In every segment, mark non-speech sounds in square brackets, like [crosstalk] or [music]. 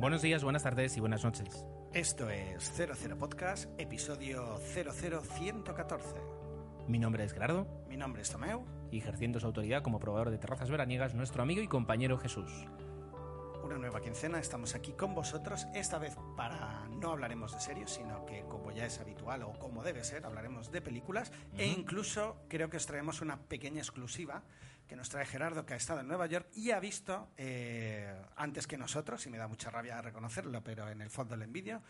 Buenos días, buenas tardes y buenas noches. Esto es 00 Podcast, episodio 00114. Mi nombre es Gerardo Mi nombre es Tomeu. y ejerciendo su autoridad como probador de terrazas veraniegas, nuestro amigo y compañero Jesús. Una nueva quincena, estamos aquí con vosotros. Esta vez para no hablaremos de series, sino que como ya es habitual o como debe ser, hablaremos de películas e incluso creo que os traemos una pequeña exclusiva que nos trae Gerardo, que ha estado en Nueva York y ha visto eh, antes que nosotros, y me da mucha rabia reconocerlo, pero en el fondo lo envidio,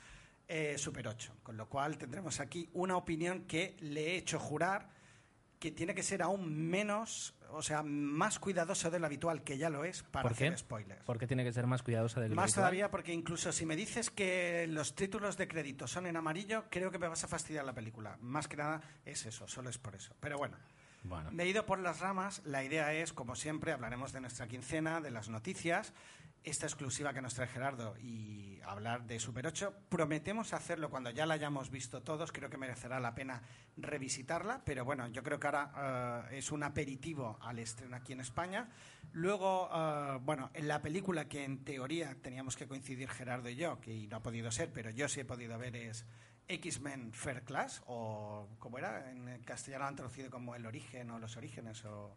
eh, Super 8. Con lo cual tendremos aquí una opinión que le he hecho jurar que tiene que ser aún menos, o sea, más cuidadoso de lo habitual, que ya lo es, para ¿Por qué? hacer spoilers. ¿Por qué tiene que ser más cuidadosa de lo Más habitual? todavía porque incluso si me dices que los títulos de crédito son en amarillo, creo que me vas a fastidiar la película. Más que nada es eso, solo es por eso. Pero bueno, Bueno, he ido por las ramas. La idea es, como siempre, hablaremos de nuestra quincena, de las noticias, esta exclusiva que nos trae Gerardo y hablar de Super 8. Prometemos hacerlo cuando ya la hayamos visto todos. Creo que merecerá la pena revisitarla, pero bueno, yo creo que ahora eh, es un aperitivo al estreno aquí en España. Luego, eh, bueno, en la película que en teoría teníamos que coincidir Gerardo y yo, que no ha podido ser, pero yo sí he podido ver es X-Men Fair Class, o como era, en castellano han traducido como El Origen o Los Orígenes, o...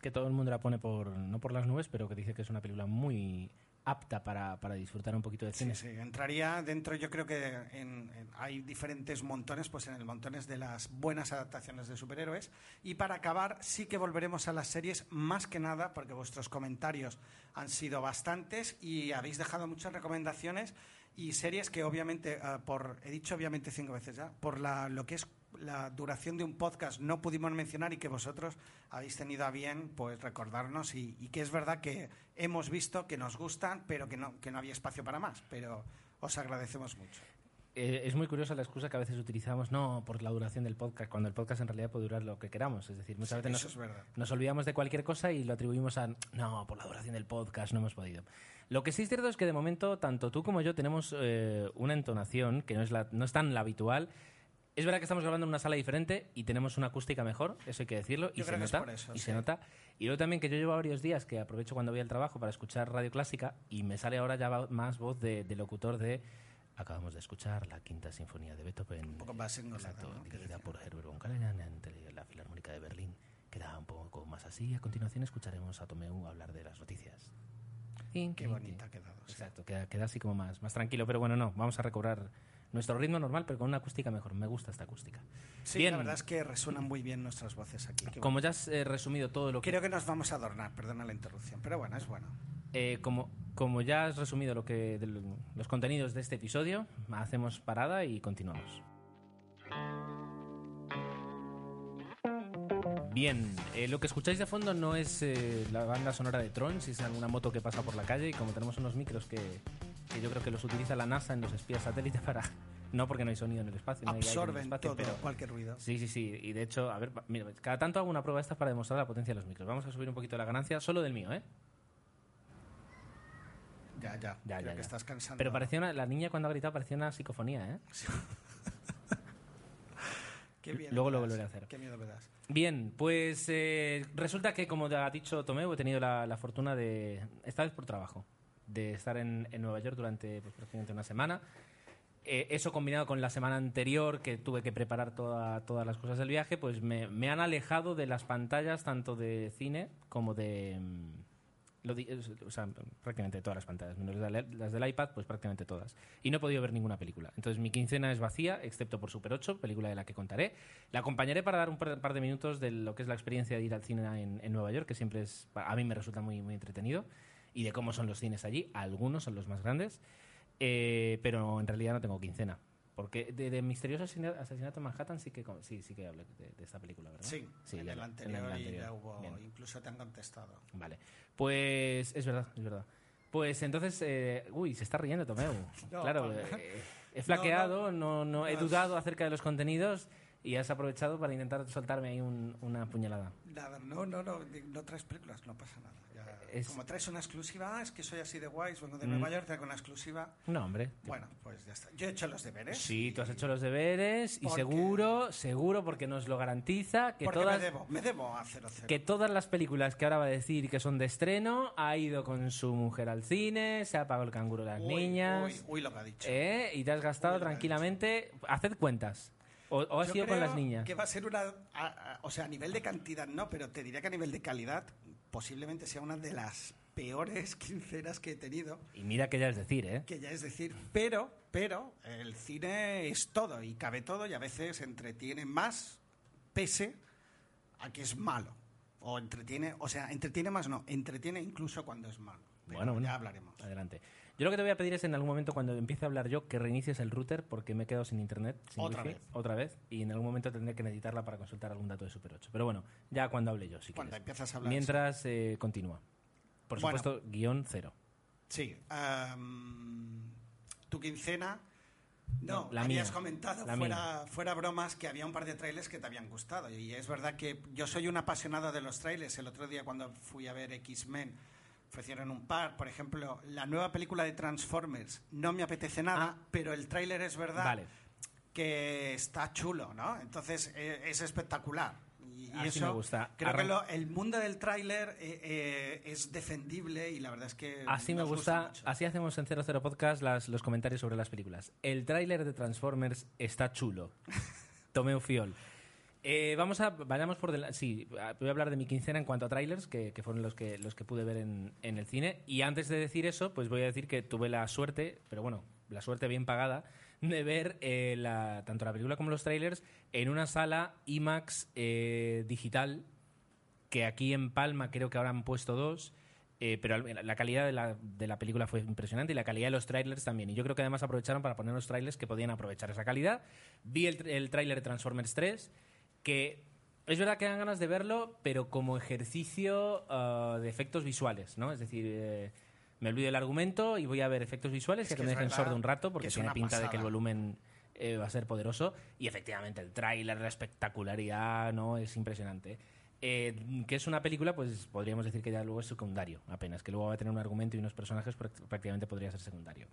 que todo el mundo la pone por no por las nubes, pero que dice que es una película muy apta para, para disfrutar un poquito de Sí, cine. sí, entraría dentro, yo creo que en- en- hay diferentes montones, pues en el montones de las buenas adaptaciones de superhéroes. Y para acabar, sí que volveremos a las series, más que nada, porque vuestros comentarios han sido bastantes y habéis dejado muchas recomendaciones y series que obviamente, eh, por, he dicho obviamente cinco veces ya, por la, lo que es la duración de un podcast no pudimos mencionar y que vosotros habéis tenido a bien pues recordarnos y, y que es verdad que hemos visto que nos gustan pero que no, que no había espacio para más pero os agradecemos mucho Eh, es muy curiosa la excusa que a veces utilizamos, no por la duración del podcast, cuando el podcast en realidad puede durar lo que queramos. Es decir, muchas veces nos olvidamos de cualquier cosa y lo atribuimos a, no, por la duración del podcast no hemos podido. Lo que sí es cierto es que de momento, tanto tú como yo tenemos eh, una entonación que no es, la, no es tan la habitual. Es verdad que estamos grabando en una sala diferente y tenemos una acústica mejor, eso hay que decirlo, y se nota. eso, y sí. se nota. Y luego también que yo llevo varios días que aprovecho cuando voy al trabajo para escuchar radio clásica y me sale ahora ya más voz de, de locutor de acabamos de escuchar la quinta sinfonía de Beethoven. un poco más Exacto, ¿no? dirigida por Herbert von Karajan ante la Filarmónica de Berlín. Queda un poco más así. A continuación escucharemos a Tomeu hablar de las noticias. Qué bonita ha quedado sí. Exacto, queda, queda así como más, más tranquilo, pero bueno, no, vamos a recobrar nuestro ritmo normal, pero con una acústica mejor. Me gusta esta acústica. Sí, Bien. la verdad es que resuenan muy bien nuestras voces aquí Qué Como ya has eh, resumido todo lo que... Creo que nos vamos a adornar, perdona la interrupción, pero bueno, es bueno. eh, como, como ya has resumido lo que, de los contenidos de este episodio, hacemos parada y continuamos. Bien, eh, lo que escucháis de fondo no es eh, la banda sonora de Tron, si es alguna moto que pasa por la calle y como tenemos unos micros que, que yo creo que los utiliza la NASA en los espías satélites [laughs] para... No porque no hay sonido en el espacio, no hay Absorben espacio, todo, pero cualquier ruido. Sí, sí, sí. Y de hecho, a ver, mira, cada tanto hago una prueba esta para demostrar la potencia de los micros. Vamos a subir un poquito la ganancia, solo del mío, ¿eh? Ya, ya, Ya, creo ya, que ya. estás cansando. Pero parecía una, la niña cuando ha gritado parecía una psicofonía, ¿eh? [laughs] Qué bien Luego lo volveré a hacer. Qué miedo me das. Bien, pues eh, resulta que, como ya ha dicho Tomeu, he tenido la, la fortuna de, esta vez por trabajo, de estar en, en Nueva York durante pues, prácticamente una semana. Eh, eso combinado con la semana anterior, que tuve que preparar toda- todas las cosas del viaje, pues me, me han alejado de las pantallas tanto de cine como de... o sea, prácticamente todas las pantallas, menos las del- iPad, pues prácticamente todas. Y no he podido ver ninguna película. Entonces mi quincena es vacía, excepto por Super 8, película de la que contaré. La acompañaré para dar un par de minutos de lo que es la experiencia de ir al cine en, en Nueva York, que siempre es, a mí me resulta muy, muy entretenido, y de cómo son los cines allí. Algunos son los más grandes, eh, pero en realidad no tengo quincena. Porque de, de Misterioso Asesina- Asesinato en Manhattan sí que, sí, sí que hablé de, de esta película, ¿verdad? Sí, en, ya el anterior, en el y anterior. ya hubo, Bien. incluso te han contestado. Vale. Pues es verdad, es verdad. Pues entonces, eh, uy, se está riendo Tomeu. [laughs] No, claro, [laughs] eh, he flaqueado, no, no, he dudado acerca de los contenidos y has aprovechado para intentar soltarme ahí un- una puñalada. Nada, no, no, no, no traes películas, no pasa nada. Ya- Es- Como traes una exclusiva, ah, es que soy así de guays, vengo de Mm. Nueva York, traigo una exclusiva. No, hombre. Bueno, pues ya está. Yo he hecho los deberes. Sí, tú has hecho los deberes y seguro, seguro, porque nos lo garantiza que Porque todas, me debo, me debo a 00. que todas las películas que ahora va a decir que son de estreno, ha ido con su mujer al cine, se ha pagado el canguro de las Uy, niñas, Uy, uy, lo que ha dicho. ¿eh? y te has gastado Uy, ha tranquilamente. Haced cuentas. O, o has Yo ido con las niñas. Que va a ser una. a- a- o sea, a nivel de cantidad no, pero te diría que a nivel de calidad posiblemente sea una de las peores [laughs] quincenas que he tenido. Y mira que ya es decir, ¿eh? Que ya es decir, pero, pero, el cine es todo y cabe todo y a veces entretiene más, pese a que es malo. O entretiene, o sea, entretiene más no, entretiene incluso cuando es malo. Pero bueno. ya hablaremos. Adelante. Yo lo que te voy a pedir es en algún momento cuando empiece a hablar yo que reinicies el router porque me he quedado sin internet, sin Otra wifi, vez. otra vez, y en algún momento tendré que necesitarla para consultar algún dato de Super 8. Pero bueno, ya cuando hable yo, si Cuando quieres. empiezas a hablar. Mientras eh, continúa. Por Bueno. supuesto, guion cero. Sí. tu quincena. No, No, la habías mía. comentado, La fuera, fuera bromas, que había un par de trailers que te habían gustado. Y es verdad que yo soy un apasionado de los trailers. El otro día cuando fui a ver X-Men, ofrecieron un par. Por ejemplo, la nueva película de Transformers no me apetece nada, pero el tráiler es verdad Vale. que está chulo, ¿no? Entonces eh, es espectacular. Y, Así eso, me gusta. Creo que lo- el mundo del tráiler eh, eh, es defendible y la verdad es que Así me gusta, así hacemos en 00 Podcast las- los comentarios sobre las películas. El tráiler de Transformers está chulo. [laughs] Tomeo Fiol. Eh, vamos a, vayamos por delante. Sí, voy a hablar de mi quincena en cuanto a trailers, que, fueron los que, los que pude ver en, el cine. Y antes de decir eso, pues voy a decir que tuve la suerte, pero bueno, la suerte bien pagada, de ver eh, la, tanto la película como los trailers en una sala IMAX eh, digital que aquí en Palma creo que ahora han puesto dos, eh, pero la calidad de la, de la película fue impresionante y la calidad de los trailers también. Y yo creo que además aprovecharon para poner los trailers que podían aprovechar esa calidad. Vi el, el tráiler de Transformers 3, que es verdad que dan ganas de verlo, pero como ejercicio ah, de efectos visuales, ¿no? Es decir, eh, me olvido el argumento y voy a ver efectos visuales Es que que me dejen sordo un rato que porque tiene pinta de que el pasada. volumen eh, va a ser poderoso y efectivamente el tráiler, la espectacularidad, no es impresionante. Eh, que es una película, pues podríamos decir que ya luego es secundario, apenas, que luego va a tener un argumento y unos personajes, práct- prácticamente podría ser secundario.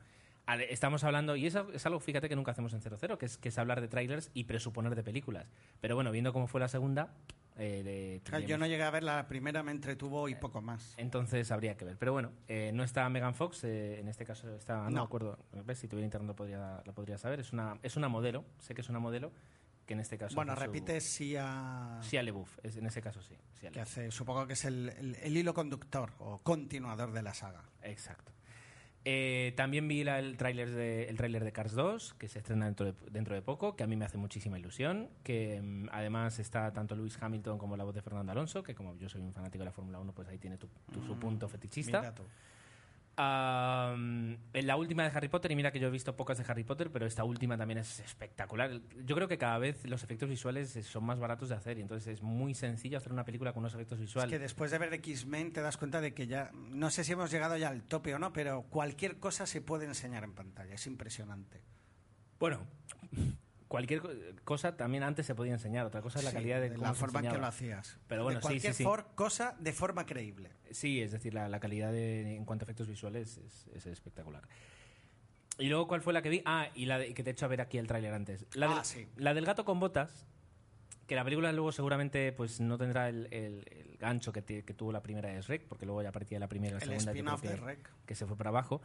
Estamos hablando, y eso es algo, fíjate, que nunca hacemos en 00, que es, que es hablar de trailers y presuponer de películas. Pero bueno, viendo cómo fue la segunda, eh, de- Yo no llegué a ver la primera, me entretuvo y poco más. entonces habría que ver. Pero bueno, eh, no está Megan Fox, eh, en este caso está, no, No. me acuerdo, ¿ves? si tuviera internet lo podría, la podría saber. Es una, es una modelo, sé que es una modelo, que en este caso... Bueno, hace su- repite Sia, Sia LeBouf, es- en ese caso sí. Sia que hace, supongo que es el, el- el hilo conductor o continuador de la saga. Exacto. Eh, también vi la- el tráiler de, el tráiler de Cars 2, que se estrena dentro de, dentro de poco, que a mí me hace muchísima ilusión, que mm, además está tanto Lewis Hamilton como la voz de Fernando Alonso, que como yo soy un fanático de la Fórmula 1, pues ahí tiene tu, tu- su Mm, punto fetichista. En la última de Harry Potter, y mira que yo he visto pocas de Harry Potter, pero esta última también es espectacular. Yo creo que cada vez los efectos visuales son más baratos de hacer y entonces es muy sencillo hacer una película con unos efectos Es visuales. que después de ver X-Men te das cuenta de que ya, no sé si hemos llegado ya al tope o no, pero cualquier cosa se puede enseñar en pantalla. Es impresionante. Bueno, cualquier co- cosa también antes se podía enseñar. Otra cosa es la Sí, calidad de, de cómo la se forma en que enseñaba. lo hacías. Pero bueno, de cualquier sí, sí. for- cosa de forma creíble. Sí, es decir, la, la calidad de, en cuanto a efectos visuales es, es espectacular. Y luego, ¿cuál fue la que vi? Ah, y la de- que te he hecho a ver aquí el tráiler antes. La, Ah, del, sí. la del gato con botas, que la película luego seguramente pues no tendrá el, el- el gancho que, te- que tuvo la primera de Shrek, porque luego ya partía de la primera y la El segunda. creo de que- Rec. que se fue para abajo.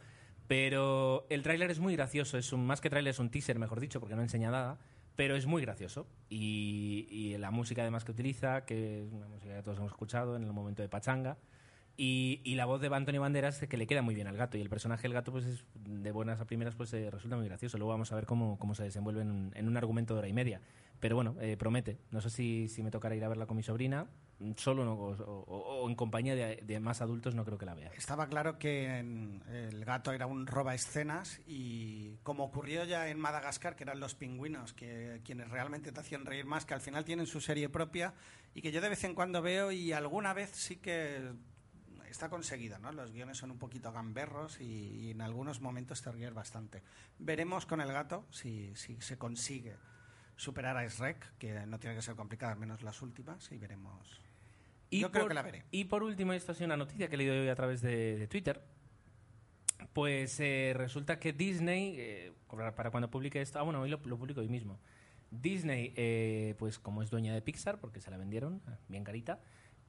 Pero el tráiler es muy gracioso, es un, más que tráiler es un teaser, mejor dicho, porque no enseña nada, pero es muy gracioso. Y, y la música además que utiliza, que es una música que todos hemos escuchado en el momento de Pachanga, y, y la voz de Antonio Banderas que le queda muy bien al gato, y el personaje del gato pues es de buenas a primeras pues eh, resulta muy gracioso. Luego vamos a ver cómo, cómo se desenvuelve en un, en un argumento de hora y media. Pero bueno, eh, promete. No sé si, si me tocará ir a verla con mi sobrina, solo no, o, o- o en compañía de, de más adultos no creo que la vea. Estaba claro que en- el gato era un roba escenas y como ocurrió ya en Madagascar, que eran los pingüinos, que quienes realmente te hacían reír más, que al final tienen su serie propia y que yo de vez en cuando veo y alguna vez sí que está conseguida, ¿no? Los guiones son un poquito gamberros y, y en algunos momentos te ríes bastante. Veremos con el gato si, si se consigue superar a SREC, que no tiene que ser complicada, al menos las últimas, y veremos. Y Yo por, creo que la veré. Y por último, esto ha sido una noticia que he leído hoy a través de, de Twitter. Pues eh, resulta que Disney, eh, para cuando publique esto, ah, bueno, hoy lo, lo publico hoy mismo. Disney, eh, pues como es dueña de Pixar, porque se la vendieron, eh, bien carita,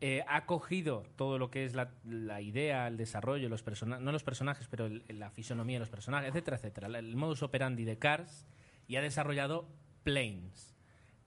eh, ha cogido todo lo que es la, la idea, el desarrollo, los personajes, no los personajes, pero el- la fisonomía de los personajes, etcétera, etcétera, el modus operandi de Cars y ha desarrollado Planes.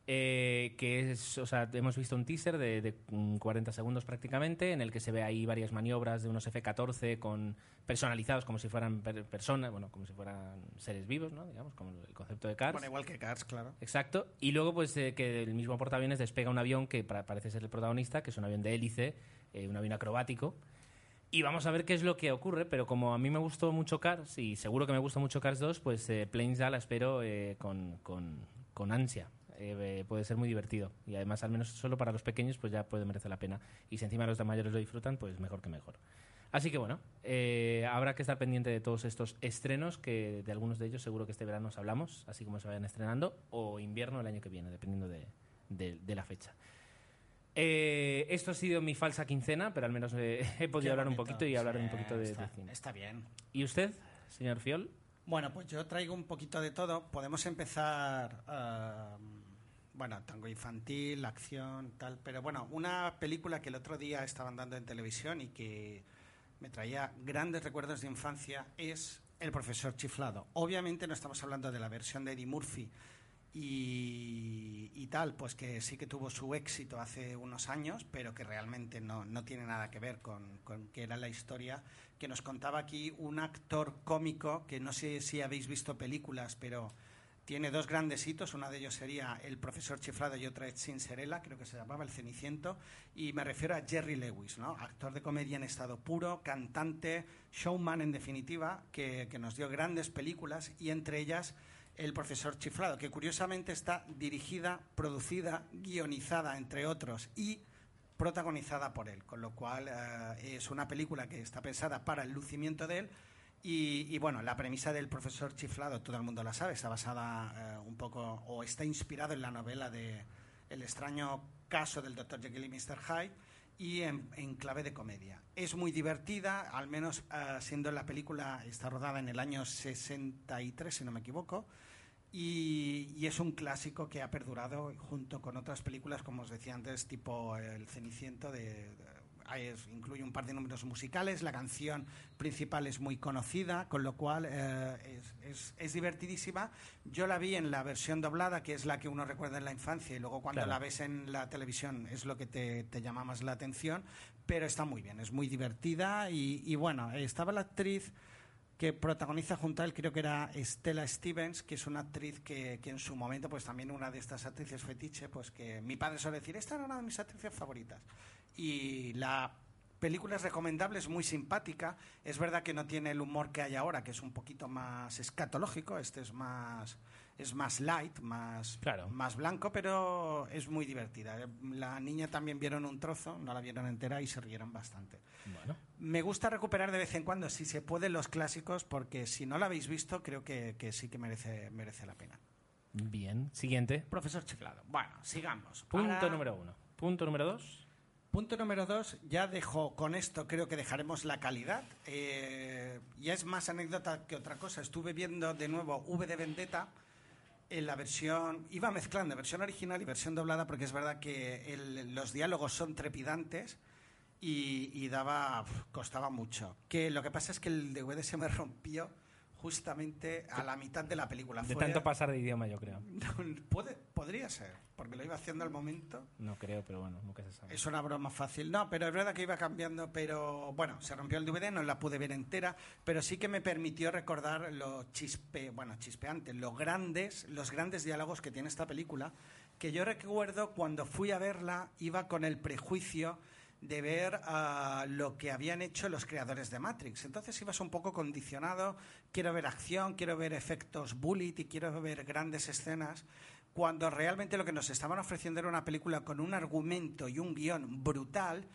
Eh, que es, o sea, hemos visto un teaser de, de, mm, 40 segundos prácticamente, en el que se ve ahí varias maniobras de unos F-14 con personalizados como si fueran per- personas, bueno, como si fueran seres vivos, ¿no? Digamos, como el concepto de Cars. Bueno, igual que Cars, claro. Exacto. Y luego, pues, eh, que el mismo portaaviones despega un avión que pa- parece ser el protagonista, que es un avión de hélice, eh, un avión acrobático. Y vamos a ver qué es lo que ocurre, pero como a mí me gustó mucho Cars, y seguro que me gusta mucho Cars 2, pues Planes ya la espero con, con- con ansia. Eh, puede ser muy divertido. Y además, al menos solo para los pequeños, pues ya puede merecer la pena. Y si encima los de mayores lo disfrutan, pues mejor que mejor. Así que bueno, eh, habrá que estar pendiente de todos estos estrenos, que de algunos de ellos seguro que este verano os hablamos, así como se vayan estrenando, o invierno el año que viene, dependiendo de, de- de la fecha. Eh, esto ha sido mi falsa quincena, pero al menos eh, [laughs] he podido Qué hablar un bonito. poquito y hablar Sí, un poquito de, está, de cine. Está bien. ¿Y usted, señor Fiol? Bueno, pues yo traigo un poquito de todo. Podemos empezar, ah, bueno, tango infantil, acción, tal. Pero bueno, una película que el otro día estaban dando en televisión y que me traía grandes recuerdos de infancia es El profesor chiflado. Obviamente no estamos hablando de la versión de Eddie Murphy y, tal, pues que sí que tuvo su éxito hace unos años, pero que realmente no, no tiene nada que ver con, con que era la historia que nos contaba aquí un actor cómico que no sé si habéis visto películas, pero tiene dos grandes hitos. Una de ellos sería El profesor chiflado y otra es Cinderella, creo que se llamaba El Ceniciento. Y me refiero a Jerry Lewis, ¿no? actor de comedia en estado puro, cantante, showman en definitiva, que, que nos dio grandes películas y entre ellas El profesor chiflado, que curiosamente está dirigida, producida, guionizada, entre otros, y protagonizada por él, con lo cual eh, es una película que está pensada para el lucimiento de él. Y, bueno, la premisa del profesor chiflado, todo el mundo la sabe, está basada eh, un poco, o está inspirado en la novela de El extraño caso del Dr. Jekyll y Mr. Hyde, y en, clave de comedia. Es muy divertida, al menos eh, siendo la película, está rodada en el año 63, si no me equivoco, y, es un clásico que ha perdurado junto con otras películas, como os decía antes, tipo El Ceniciento, de, incluye un par de números musicales, la canción principal es muy conocida, con lo cual eh, es, es, es, divertidísima. Yo la vi en la versión doblada, que es la que uno recuerda en la infancia, y luego cuando claro. la ves en la televisión es lo que te, te, llama más la atención, pero está muy bien, es muy divertida y, y bueno, estaba la actriz que protagoniza junto a él, creo que era Stella Stevens, que es una actriz que, que, en su momento, pues también una de estas actrices fetiche, pues que mi padre suele decir, esta era una de mis actrices favoritas. Y la película es recomendable, es muy simpática. Es verdad que no tiene el humor que hay ahora, que es un poquito más escatológico, este es más es más light, más, claro. más blanco, pero es muy divertida. La niña también vieron un trozo, no la vieron entera y se rieron bastante. Bueno. Me gusta recuperar de vez en cuando, si se puede, los clásicos, porque si no la habéis visto, creo que, que sí que merece, merece la pena. Bien. Siguiente. Profesor Chiflado. Bueno, sigamos. Punto Para... número uno. Punto número dos. Punto número dos, ya dejo, con esto creo que dejaremos la calidad. Eh, ya es más anécdota que otra cosa. Estuve viendo de nuevo V de Vendetta en la versión, iba mezclando versión original y versión doblada porque es verdad que los diálogos son trepidantes y, y daba, costaba mucho. Que lo que pasa es que el DVD se me [laughs] rompió justamente a la mitad de la película. De tanto pasar de idioma, yo creo. [laughs] Puede, podría ser, porque lo iba haciendo al momento. No creo, pero bueno, nunca se sabe. Es una broma fácil. No, pero es verdad que iba cambiando, pero bueno, se rompió el DVD, no la pude ver entera, pero sí que me permitió recordar lo chispe, bueno, chispeante, los grandes, los grandes diálogos que tiene esta película, que yo recuerdo cuando fui a verla, iba con el prejuicio de ver lo que habían hecho los creadores de Matrix. Entonces ibas un poco condicionado, quiero ver acción, quiero ver efectos bullet y quiero ver grandes escenas, cuando realmente lo que nos estaban ofreciendo era una película con un argumento y un guion brutal,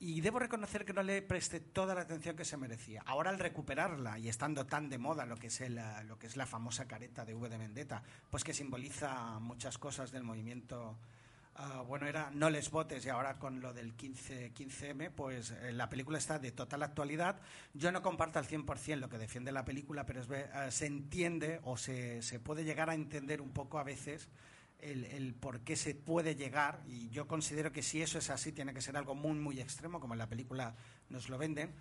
y debo reconocer que no le presté toda la atención que se merecía. Ahora al recuperarla y estando tan de moda lo que es, el, lo que es la famosa careta de V de Vendetta, pues que simboliza muchas cosas del movimiento Ah, bueno, era No les votes y ahora con lo del 15, 15M, pues eh, la película está de total actualidad. Yo no comparto al 100% lo que defiende la película, pero eh, se entiende o se, se, puede llegar a entender un poco a veces el, el, por qué se puede llegar, y yo considero que si eso es así, tiene que ser algo muy, muy extremo, como en la película nos lo venden,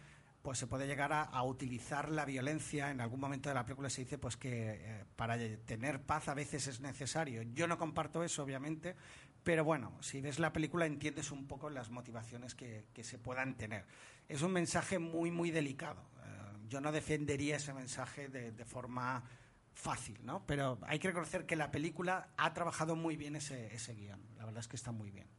pues se puede llegar a, utilizar la violencia. En algún momento de la película se dice pues que eh, para tener paz a veces es necesario. Yo no comparto eso, obviamente, pero bueno, si ves la película entiendes un poco las motivaciones que, se puedan tener. Es un mensaje muy, muy delicado. Eh, yo no defendería ese mensaje de, forma fácil, ¿no? Pero hay que reconocer que la película ha trabajado muy bien ese, ese guion. La verdad es que está muy bien.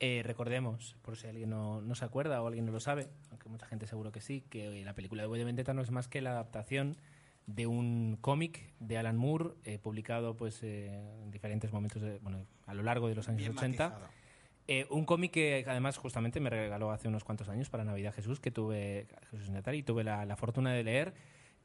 Eh, recordemos, por si alguien no, no, se acuerda o alguien no lo sabe, aunque mucha gente seguro que sí, que la película de de Vendetta no es más que la adaptación de un cómic de Alan Moore eh, publicado pues eh, en diferentes momentos bueno, a lo largo de los años 80 eh, un cómic que además justamente me regaló hace unos cuantos años para Navidad Jesús que tuve Jesús Natali, tuve la, la, fortuna de leer.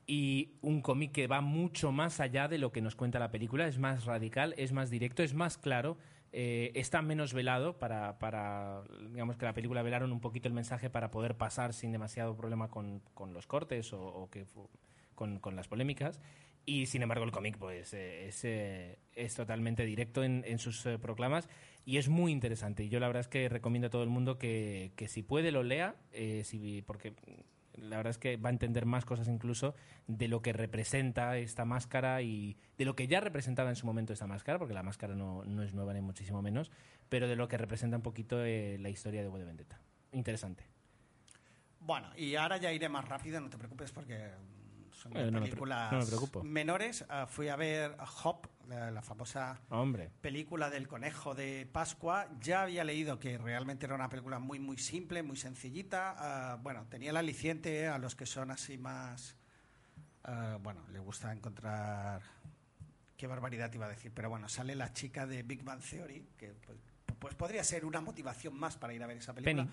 Y un cómic que va mucho más allá de lo que nos cuenta la película es más radical es más directo es más claro está menos velado para, para, digamos que la película velaron un poquito el mensaje para poder pasar sin demasiado problema con, con los cortes o, o que con, las polémicas. Y sin embargo el cómic pues eh, es, eh, es, totalmente directo en, en sus eh, proclamas y es muy interesante. Y yo la verdad es que recomiendo a todo el mundo que, que si puede lo lea, si, porque la verdad es que va a entender más cosas incluso de lo que representa esta máscara y de lo que ya representaba en su momento esta máscara, porque la máscara no, no es nueva ni muchísimo menos, pero de lo que representa un poquito la historia de V de Vendetta. Interesante. Bueno, y ahora ya iré más rápido, no te preocupes porque son eh, películas menores. Ah, fui a ver Hop, la, famosa película del conejo de Pascua. Ya había leído que realmente era una película muy, muy simple, muy sencillita. Ah, bueno, tenía el aliciente a los que son así más... Ah, bueno, le gusta encontrar... Qué barbaridad iba a decir, pero bueno, sale la chica de Big Bang Theory, que pues, pues podría ser una motivación más para ir a ver esa película.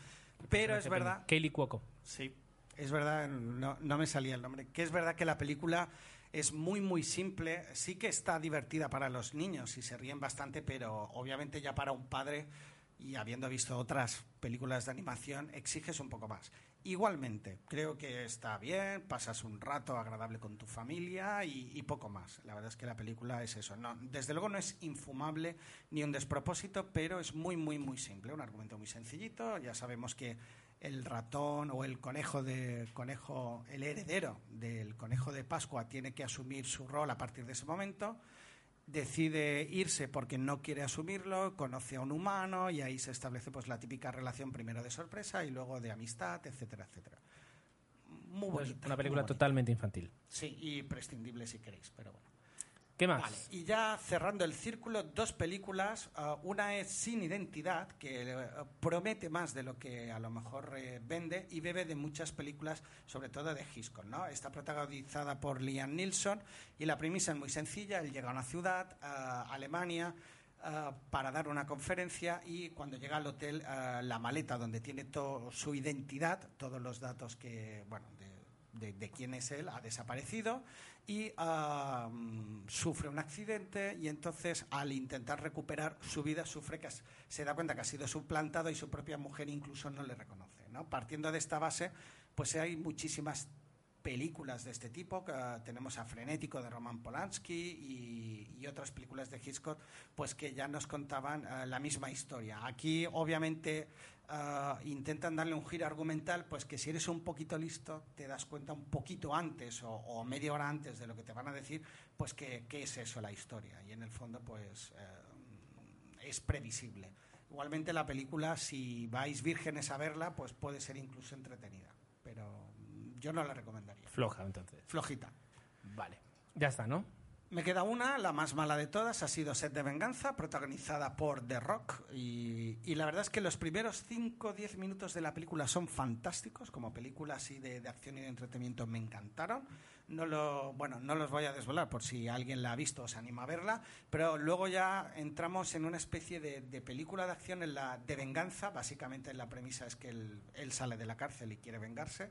Pero es verdad... Kaylee Cuoco. Sí, es verdad, no, me salía el nombre, que es verdad que la película es muy, muy simple, sí que está divertida para los niños y se ríen bastante, pero obviamente ya para un padre y habiendo visto otras películas de animación, exiges un poco más. Igualmente, creo que está bien, pasas un rato agradable con tu familia y, y, poco más. La verdad es que la película es eso. No, desde luego no es infumable ni un despropósito, pero es muy, muy, muy simple. Un argumento muy sencillito. Ya sabemos que el ratón o el conejo de conejo, el heredero del conejo de Pascua tiene que asumir su rol a partir de ese momento. Decide irse porque no quiere asumirlo, conoce a un humano y ahí se establece pues la típica relación primero de sorpresa y luego de amistad, etcétera, etcétera. Muy bonita. Una película totalmente infantil. Sí, y prescindible si queréis, pero bueno. ¿Qué más? Y ya cerrando el círculo, dos películas. Uh, una es Sin Identidad, que uh, promete más de lo que a lo mejor eh, vende y bebe de muchas películas, sobre todo de Hitchcock. ¿no? Está protagonizada por Liam Nilsson y la premisa es muy sencilla. Él llega a una ciudad, uh, Alemania, para dar una conferencia y cuando llega al hotel, la maleta donde tiene su identidad, todos los datos que, bueno, de, quién es él, ha desaparecido y sufre un accidente y entonces al intentar recuperar su vida sufre que se da cuenta que ha sido suplantado y su propia mujer incluso no le reconoce. ¿no? Partiendo de esta base, pues hay muchísimas películas de este tipo, que, tenemos a Frenético de Roman Polanski y, y, otras películas de Hitchcock, pues que ya nos contaban uh, la misma historia. Aquí, obviamente, uh, intentan darle un giro argumental, pues que si eres un poquito listo, te das cuenta un poquito antes o, o media hora antes de lo que te van a decir, pues que, es eso la historia. Y en el fondo, pues uh, es previsible. Igualmente la película, si vais vírgenes a verla, pues puede ser incluso entretenida. Yo no la recomendaría. Floja, entonces. Flojita. Vale. Ya está, ¿no? Me queda una, la más mala de todas, ha sido Set de Venganza, protagonizada por The Rock. Y, y la verdad es que los primeros 5 o 10 minutos de la película son fantásticos, como película así de, de acción y de entretenimiento me encantaron. No, lo, bueno, no los voy a desvelar por si alguien la ha visto o se anima a verla, pero luego ya entramos en una especie de, de película de acción en la, de venganza. Básicamente la premisa es que él, él sale de la cárcel y quiere vengarse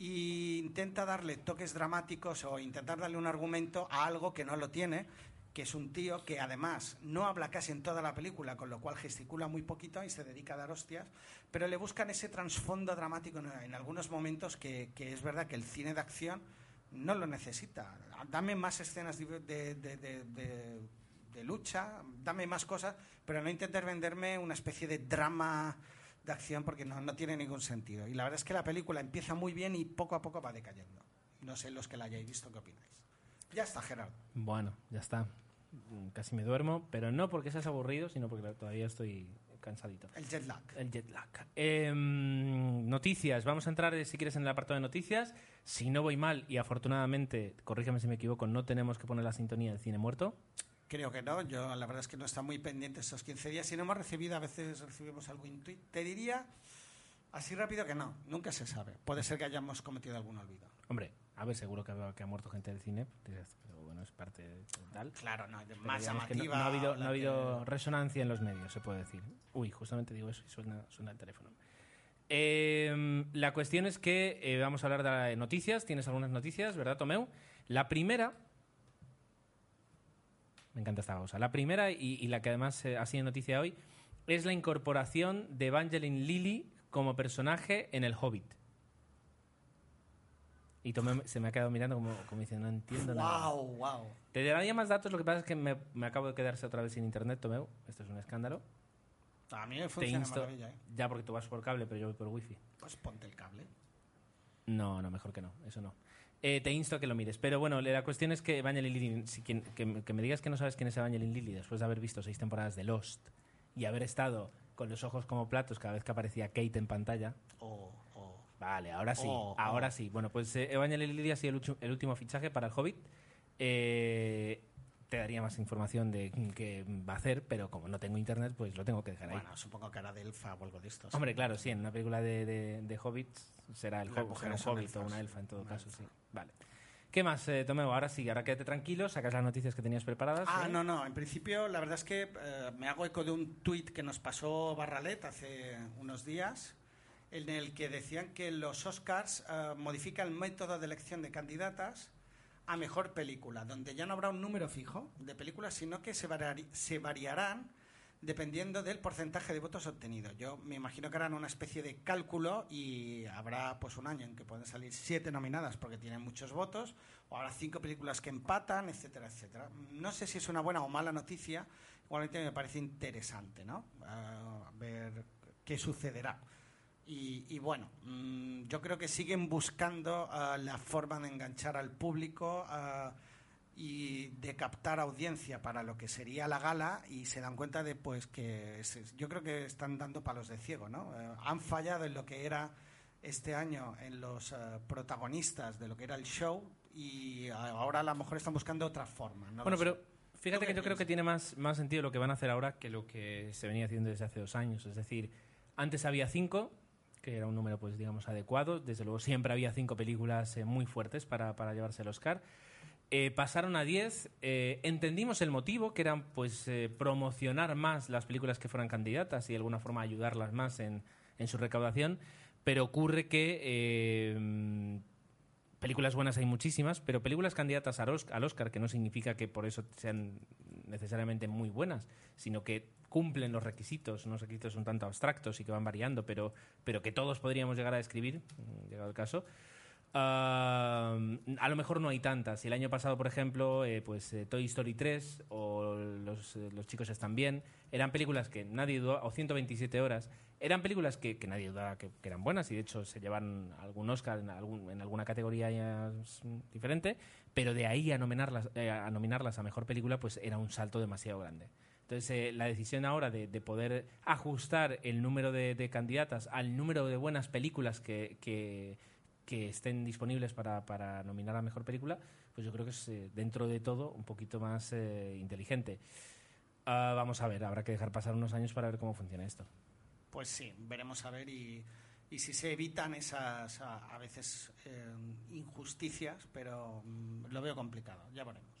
y intenta darle toques dramáticos o intentar darle un argumento a algo que no lo tiene, que es un tío que además no habla casi en toda la película, con lo cual gesticula muy poquito y se dedica a dar hostias, pero le buscan ese trasfondo dramático en, algunos momentos que, es verdad que el cine de acción no lo necesita. Dame más escenas de, de lucha, dame más cosas, pero no intentes venderme una especie de drama de acción porque no, no, tiene ningún sentido. Y la verdad es que la película empieza muy bien y poco a poco va decayendo. No sé los que la hayáis visto, ¿qué opináis? Ya está, Gerardo. Bueno, ya está. Casi me duermo, pero no porque seas aburrido, sino porque todavía estoy cansadito. El jet lag. El jet lag. Eh, noticias. Vamos a entrar, si quieres, en el apartado de noticias. Si no voy mal, y afortunadamente, corrígeme si me equivoco, no tenemos que poner la sintonía del cine muerto. Creo que no, yo la verdad es que no está muy pendiente estos 15 días. Si no hemos recibido, a veces recibimos algo intuit. Te diría así rápido que no, nunca se sabe. Puede ser que hayamos cometido algún olvido. Hombre, a ver, seguro que ha, que ha muerto gente del cine, pero bueno, es parte de tal. Claro, no, más llamativa. No, no, ha habido, no ha habido que... resonancia en los medios, se puede decir. Uy, justamente digo eso y suena, suena el teléfono. Eh, la cuestión es que eh, vamos a hablar de noticias. Tienes algunas noticias, ¿verdad, Tomeu? La primera me encanta esta cosa. La primera, y, y la que además eh, ha sido noticia hoy, es la incorporación de Evangeline Lilly como personaje en El Hobbit. Y Tomé se me ha quedado mirando como, como diciendo, no entiendo wow, nada. Wow. Te daría más datos, lo que pasa es que me, me, acabo de quedarse otra vez sin internet, Tomeu. Esto es un escándalo. A mí me funciona insto, maravilla, ¿eh? Ya, porque tú vas por cable, pero yo voy por wifi. Pues ponte el cable. No, no, mejor que no, eso no. Eh, te insto a que lo mires. Pero bueno, la cuestión es que Evangeline Lilly, si quien, que, que, me digas que no sabes quién es Evangeline Lilly después de haber visto seis temporadas de Lost y haber estado con los ojos como platos cada vez que aparecía Kate en pantalla. Oh, oh. Vale, ahora sí, Oh, ahora sí. Bueno, pues eh, Evangeline Lilly ha sido el, el, último fichaje para el Hobbit. Eh, te daría más información de qué va a hacer, pero como no tengo internet, pues lo tengo que dejar ahí. Bueno, supongo que hará de elfa o algo de estos. Hombre, claro, sí, en una película de, de, de Hobbits será el La hob mujer un Hobbit o una elfa en todo caso, elfa. sí. Vale. ¿Qué más, eh, Tomeo? Ahora sí, ahora quédate tranquilo, sacas las noticias que tenías preparadas. Ah, ¿eh? no, no. En principio, la verdad es que eh, me hago eco de un tuit que nos pasó Barralet hace unos días, en el que decían que los Oscars eh, modifican el método de elección de candidatas a mejor película, donde ya no habrá un número fijo de películas, sino que se, variari se variarán dependiendo del porcentaje de votos obtenidos. Yo me imagino que harán una especie de cálculo y habrá pues un año en que pueden salir siete nominadas porque tienen muchos votos, o habrá cinco películas que empatan, etcétera, etcétera. No sé si es una buena o mala noticia, igualmente me parece interesante, ¿no? Ver qué sucederá. Y, y bueno, mmm, yo creo que siguen buscando uh, la forma de enganchar al público. Uh, y de captar audiencia para lo que sería la gala y se dan cuenta de pues que es, yo creo que están dando palos de ciego, ¿no? Eh, han fallado en lo que era este año en los uh, protagonistas de lo que era el show y ahora a lo mejor están buscando otra forma. ¿no? Bueno, pero fíjate que yo creo que tiene más, más sentido lo que van a hacer ahora que lo que se venía haciendo desde hace dos años. Es decir, antes había cinco, que era un número, pues digamos, adecuado. Desde luego siempre había cinco películas eh, muy fuertes para, para llevarse el Oscar. Eh, pasaron a 10. Eh, entendimos el motivo, que era pues, eh, promocionar más las películas que fueran candidatas y de alguna forma ayudarlas más en, en su recaudación. Pero ocurre que películas buenas hay muchísimas, pero películas candidatas al Oscar, que no significa que por eso sean necesariamente muy buenas, sino que cumplen los requisitos, unos requisitos un tanto abstractos y que van variando, pero, pero que todos podríamos llegar a describir, llegado el caso. Uh, a lo mejor no hay tantas. El año pasado, por ejemplo, eh, pues eh, Toy Story 3 o los, eh, los, chicos están bien, eran películas que nadie dudaba, o 127 horas, eran películas que, que nadie dudaba que, que, eran buenas y de hecho se llevan algún Oscar en, algún, en alguna categoría ya diferente, pero de ahí a nominarlas, eh, a nominarlas a mejor película, pues era un salto demasiado grande. Entonces, eh, la decisión ahora de, de, poder ajustar el número de, candidatas al número de buenas películas que, estén disponibles para, nominar a mejor película, pues yo creo que es eh, dentro de todo un poquito más eh, inteligente. Ah, vamos a ver, habrá que dejar pasar unos años para ver cómo funciona esto. Pues sí, veremos a ver y, si se evitan esas a, veces injusticias, pero mm, lo veo complicado, ya veremos.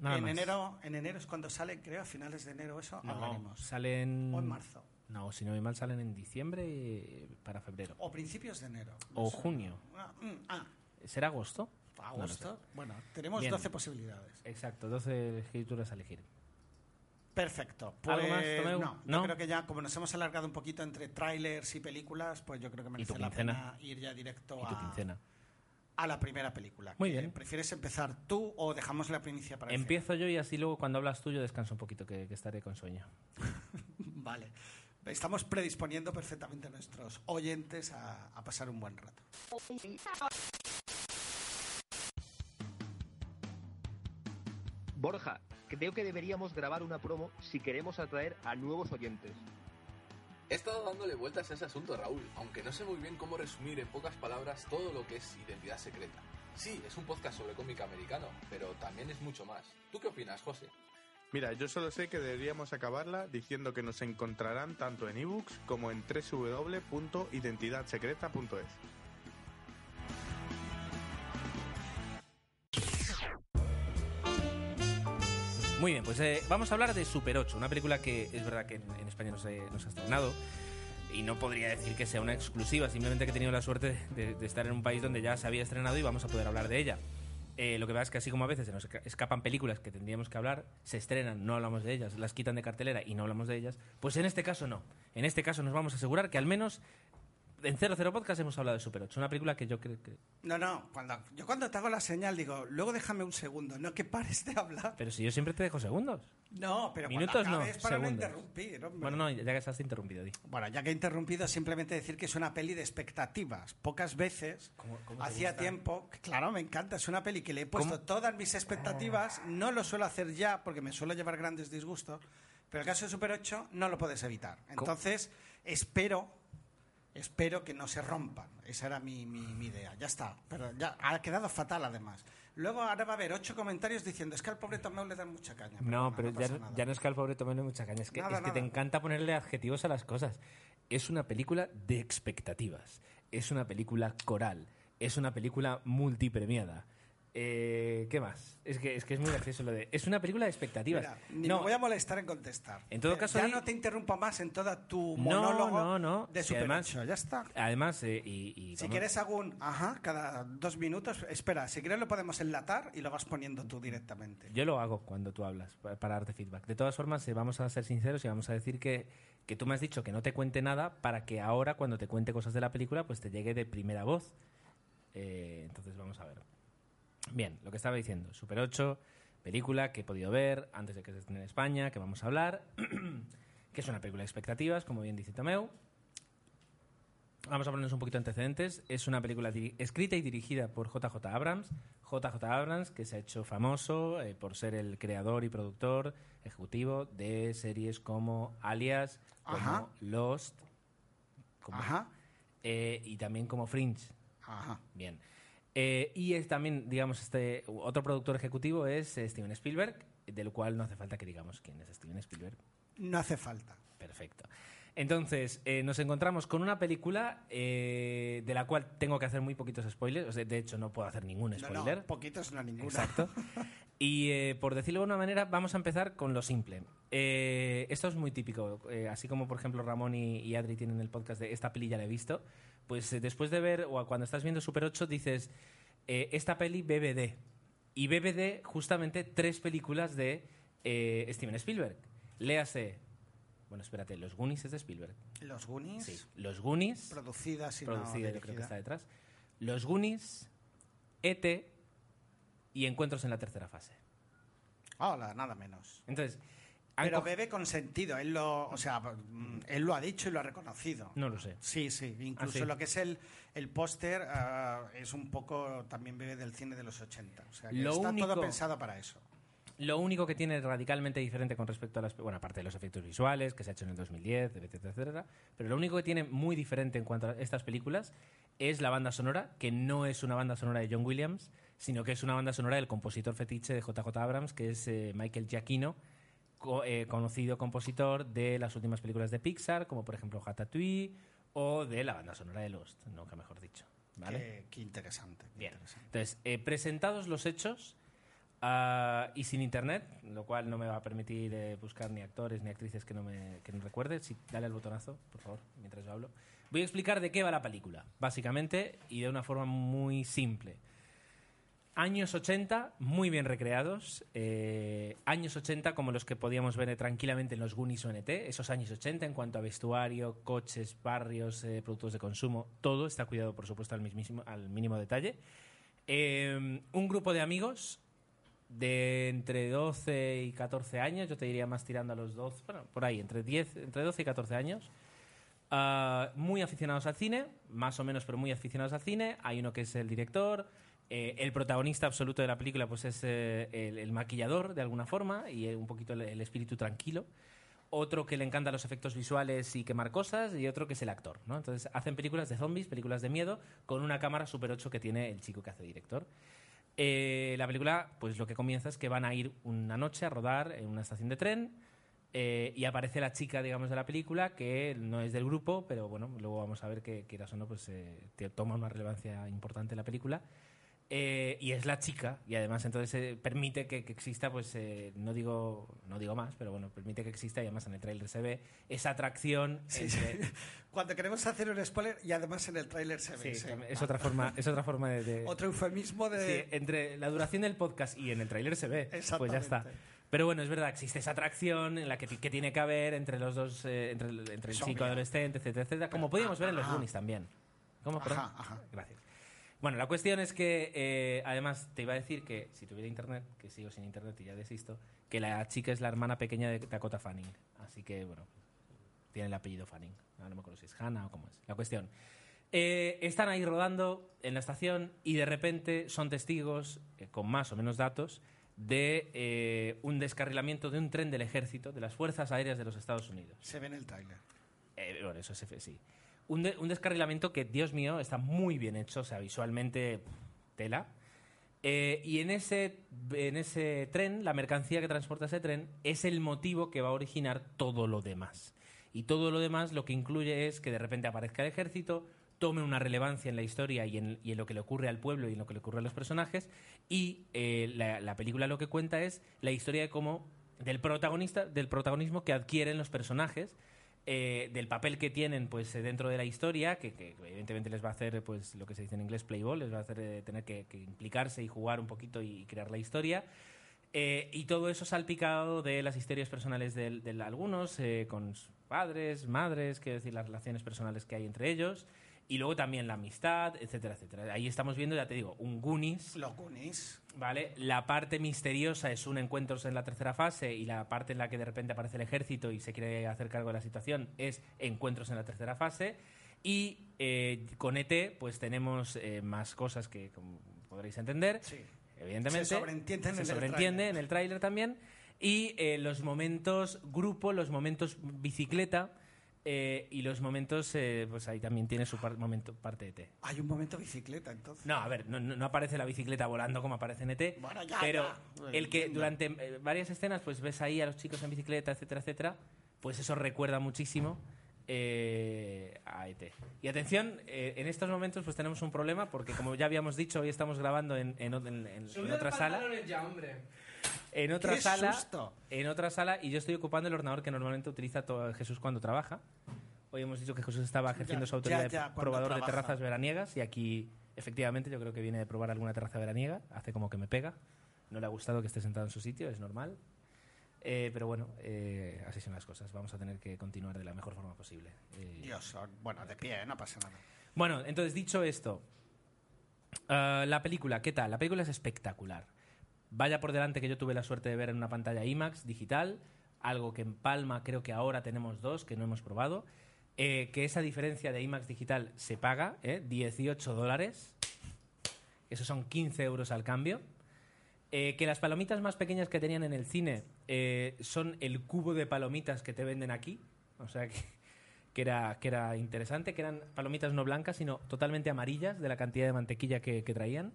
Nada en más. enero, en enero es cuando sale, creo, a finales de enero eso No, hablaremos. salen... O en marzo. No, si no me mal, salen en diciembre eh, para febrero. O principios de enero. O sé. junio. Ah, mm, ah, ¿Será agosto? agosto. bueno, tenemos Bien. 12 posibilidades. Exacto, 12 escrituras a elegir. Perfecto. Pues, ¿Algo más, no, ¿No? yo creo que ya, como nos hemos alargado un poquito entre trailers y películas, pues yo creo que merece la pena ir ya directo Y tu a, quincena. A la primera película. Muy ¿Que bien. ¿Prefieres empezar tú o dejamos la primicia para Empiezo yo y así luego cuando hablas tú yo descanso un poquito, que, que estaré con sueño. [laughs] Vale. Estamos predisponiendo perfectamente a nuestros oyentes a, a pasar un buen rato. Borja, creo que deberíamos grabar una promo si queremos atraer a nuevos oyentes. He estado dándole vueltas a ese asunto, Raúl, aunque no sé muy bien cómo resumir en pocas palabras todo lo que es Identidad Secreta. Sí, es un podcast sobre cómic americano, pero también es mucho más. ¿Tú qué opinas, José? Mira, yo solo sé que deberíamos acabarla diciendo que nos encontrarán tanto en ebooks como en www.identidadsecreta.es. Muy bien, pues eh, vamos a hablar de Super 8, una película que es verdad que en, España no se, ha estrenado y no podría decir que sea una exclusiva, simplemente que he tenido la suerte de, de estar en un país donde ya se había estrenado y vamos a poder hablar de ella. Eh, lo que pasa es que así como a veces se nos esca- escapan películas que tendríamos que hablar, se estrenan, no hablamos de ellas, las quitan de cartelera y no hablamos de ellas, pues en este caso no. En este caso nos vamos a asegurar que al menos en 00 Podcast hemos hablado de Super 8, una película que yo creo que... No, no, cuando, yo cuando te hago la señal digo, luego déjame un segundo, no que pares de hablar. Pero si yo siempre te dejo segundos. No, pero Minutos no, para no segundos. interrumpir, hombre. Bueno, no, ya que estás interrumpido, di. Bueno, ya que he interrumpido, simplemente decir que es una peli de expectativas. Pocas veces, ¿Cómo- cómo te hacía gusta? tiempo, claro, me encanta, es una peli que le he puesto ¿Cómo? todas mis expectativas, no lo suelo hacer ya porque me suelo llevar grandes disgustos, pero el caso de Super 8 no lo puedes evitar. Entonces, espero, espero que no se rompan. Esa era mi, mi- mi idea, ya está. Pero ya ha quedado fatal además. Luego ahora va a haber ocho comentarios diciendo, es que al pobre Tomeu le dan mucha caña. No, pero ya, no- nada. ya no es que al pobre tome mucha caña, es que, Nada, es que te encanta ponerle adjetivos a las cosas. Es una película de expectativas, es una película coral, es una película multipremiada. Eh, ¿Qué más? Es que, es que es muy gracioso lo de... Es una película de expectativas. Mira, ni no, me voy a molestar en contestar. En todo Eh, caso, ya no te interrumpo más en toda tu No, monólogo no, no. de Si Super además- 8. Ya está. Además, eh, y, y Si quieres un ajá cada dos minutos. Espera, si quieres lo podemos enlatar y lo vas poniendo tú directamente. Yo lo hago cuando tú hablas, pa- para darte feedback. De todas formas, eh, vamos a ser sinceros y vamos a decir que, que tú me has dicho que no te cuente nada para que ahora, cuando te cuente cosas de la película, pues te llegue de primera voz. Eh, entonces, vamos a ver. Bien, lo que estaba diciendo. Super 8, película que he podido ver antes de que se estrene en España, que vamos a hablar. [clears throat] que es una película de expectativas, como bien dice Tomeu. Vamos a ponernos un poquito de antecedentes. Es una película escrita y dirigida por JJ Abrams. JJ Abrams, que se ha hecho famoso eh, por ser el creador y productor ejecutivo de series como Alias, como Ajá. Lost, como- Ajá, eh, y también como Fringe. ajá. Bien. Eh, y es también, digamos, este otro productor ejecutivo es eh, Steven Spielberg, del cual no hace falta que digamos quién es Steven Spielberg. No hace falta. Perfecto. Entonces, eh, nos encontramos con una película de la cual tengo que hacer muy poquitos spoilers. O sea, de hecho, no puedo hacer ningún spoiler. no, poquitos no ninguno. Exacto. [laughs] Y por decirlo de una manera, vamos a empezar con lo simple. Esto es muy típico. así como, por ejemplo, Ramón y, y Adri tienen el podcast de Esta peli ya la he visto. Pues eh, después de ver, o cuando estás viendo Super 8, dices, eh, esta peli BBD. Y BBD, justamente, tres películas de eh, Steven Spielberg. Léase. Bueno, espérate, Los Goonies es de Spielberg. Los Goonies, Sí. Los Goonies producida, no producida, yo creo que está detrás. Los Goonies, ET y Encuentros en la tercera fase. Hola, nada menos. Entonces, Pero bebe con sentido. Él lo, o sea, mm, él lo ha dicho y lo ha reconocido. no lo sé. Sí, sí. Incluso Ah, sí. lo que es el, el póster ah, es un poco también bebe del cine de los 80. O sea, que Lo está único- todo pensado para eso. Lo único que tiene radicalmente diferente con respecto a las... Bueno, aparte de los efectos visuales, que se ha hecho en el 2010, etcétera, etcétera, pero lo único que tiene muy diferente en cuanto a estas películas es la banda sonora, que no es una banda sonora de John Williams, sino que es una banda sonora del compositor fetiche de JJ Abrams, que es eh, Michael Giacchino, co- eh, conocido compositor de las últimas películas de Pixar, como por ejemplo Ratatouille, o de la banda sonora de Lost, nunca mejor dicho. ¿vale? Qué, qué interesante. qué Bien. interesante. Entonces, eh, presentados los hechos ah, y sin internet, lo cual no me va a permitir eh, buscar ni actores ni actrices que no me que no recuerde. Dale al botonazo, por favor, mientras yo hablo. Voy a explicar de qué va la película, básicamente, y de una forma muy simple. Años 80, muy bien recreados. eh, años 80 como los que podíamos ver eh, tranquilamente en los Goonies o NT. Esos años 80 en cuanto a vestuario, coches, barrios, eh, productos de consumo. Todo está cuidado, por supuesto, al, mismísimo, al mínimo detalle. Eh, un grupo de amigos de entre 12 y 14 años, yo te diría más tirando a los 12, bueno, por ahí, entre, 10, entre 12 y 14 años. Ah, muy aficionados al cine, más o menos, pero muy aficionados al cine. Hay uno que es el director. Eh, el protagonista absoluto de la película pues es eh, el, el maquillador, de alguna forma, y eh, un poquito el, el espíritu tranquilo. Otro que le encantan los efectos visuales y quemar cosas, y otro que es el actor. ¿no? Entonces hacen películas de zombies, películas de miedo, con una cámara Super 8 que tiene el chico que hace director. Eh, la película, pues lo que comienza es que van a ir una noche a rodar en una estación de tren eh, y aparece la chica, digamos, de la película que no es del grupo, pero bueno, luego vamos a ver que, quieras o no, pues eh, toma una relevancia importante en la película. Eh, y es la chica, y además entonces eh, permite que, que exista, pues eh, no digo no digo más, pero bueno, permite que exista, y además en el tráiler se ve esa atracción Sí, entre- sí. [laughs] Cuando queremos hacer un spoiler y además en el tráiler se ve. Sí, es otra forma, es otra forma de, de- Otro eufemismo de... Sí, entre la duración del podcast y en el tráiler se ve. Pues ya está. Pero bueno, es verdad, existe esa atracción en la que, que tiene que haber entre los dos, eh, entre, el- entre el Es chico obvio. adolescente, etcétera, etcétera, como podíamos ver en los. Goonies también. ¿Cómo? Ajá, ajá. Gracias. Bueno, la cuestión es que, eh, además, te iba a decir que si tuviera internet, que sigo sin internet y ya desisto, que la chica es la hermana pequeña de Dakota Fanning. Así que, bueno, tiene el apellido Fanning. No, no me acuerdo si es Hannah o cómo es. La cuestión. Eh, están ahí rodando en la estación y de repente son testigos, eh, con más o menos datos, de eh, un descarrilamiento de un tren del ejército, de las Fuerzas Aéreas de los Estados Unidos. Se ve en el tráiler. Eh, bueno, eso es sí. Un, de- un descarrilamiento que, Dios mío, está muy bien hecho, o sea, visualmente tela. Eh, y en ese, en ese tren, la mercancía que transporta ese tren es el motivo que va a originar todo lo demás. Y todo lo demás lo que incluye es que de repente aparezca el ejército, tome una relevancia en la historia y en, y en lo que le ocurre al pueblo y en lo que le ocurre a los personajes. Y eh, la, la película lo que cuenta es la historia de cómo del protagonista, del protagonismo que adquieren los personajes, eh, del papel que tienen pues eh, dentro de la historia, que, evidentemente les va a hacer pues lo que se dice en inglés playball, les va a hacer eh, tener que, implicarse y jugar un poquito y, crear la historia. Y todo eso salpicado de las historias personales de, algunos, con padres, madres, quiero decir, las relaciones personales que hay entre ellos, y luego también la amistad, etcétera, etcétera. Ahí estamos viendo, ya te digo, un Goonies, Los Goonies. ¿vale? La parte misteriosa es un encuentros en la tercera fase y la parte en la que de repente aparece el ejército y se quiere hacer cargo de la situación es encuentros en la tercera fase. Y eh, con ET, pues tenemos eh, más cosas que, como podréis entender, Sí. evidentemente. Se sobreentienden se en el sobreentiende en el tráiler también. Y eh, los momentos grupo, los momentos bicicleta eh, y los momentos, eh, pues ahí también tiene su par- momento, parte de ET. Hay un momento bicicleta, entonces. No, a ver, no, no- aparece la bicicleta volando como aparece en ET, Bueno, ya, pero ya. el que durante eh, varias escenas pues ves ahí a los chicos en bicicleta, etcétera, etcétera, pues eso recuerda muchísimo eh, a ET. Y atención, eh, en estos momentos pues tenemos un problema porque como ya habíamos dicho, hoy estamos grabando en, en- en- en otra sala. ya, hombre. En otra ¡Qué sala. susto! En otra sala y yo estoy ocupando el ordenador que normalmente utiliza todo Jesús cuando trabaja. Hoy hemos dicho que Jesús estaba ejerciendo Ya, su autoridad ya, ya, de probador de terrazas veraniegas y aquí efectivamente yo creo que viene de probar alguna terraza veraniega, hace como que me pega. No le ha gustado que esté sentado en su sitio, es normal. Eh, pero bueno, eh, así son las cosas. Vamos a tener que continuar de la mejor forma posible. Eh, Dios, bueno, de pie, no pasa nada. bueno, entonces dicho esto, ah, la película, ¿qué tal? La película es espectacular. Vaya por delante que yo tuve la suerte de ver en una pantalla IMAX digital, algo que en Palma creo que ahora tenemos dos que no hemos probado. eh, que esa diferencia de IMAX digital se paga, ¿eh? 18 dólares. Esos son 15 euros al cambio. Eh, que las palomitas más pequeñas que tenían en el cine eh, son el cubo de palomitas que te venden aquí. O sea que, que era, que era interesante, que eran palomitas no blancas, sino totalmente amarillas de la cantidad de mantequilla que, que traían.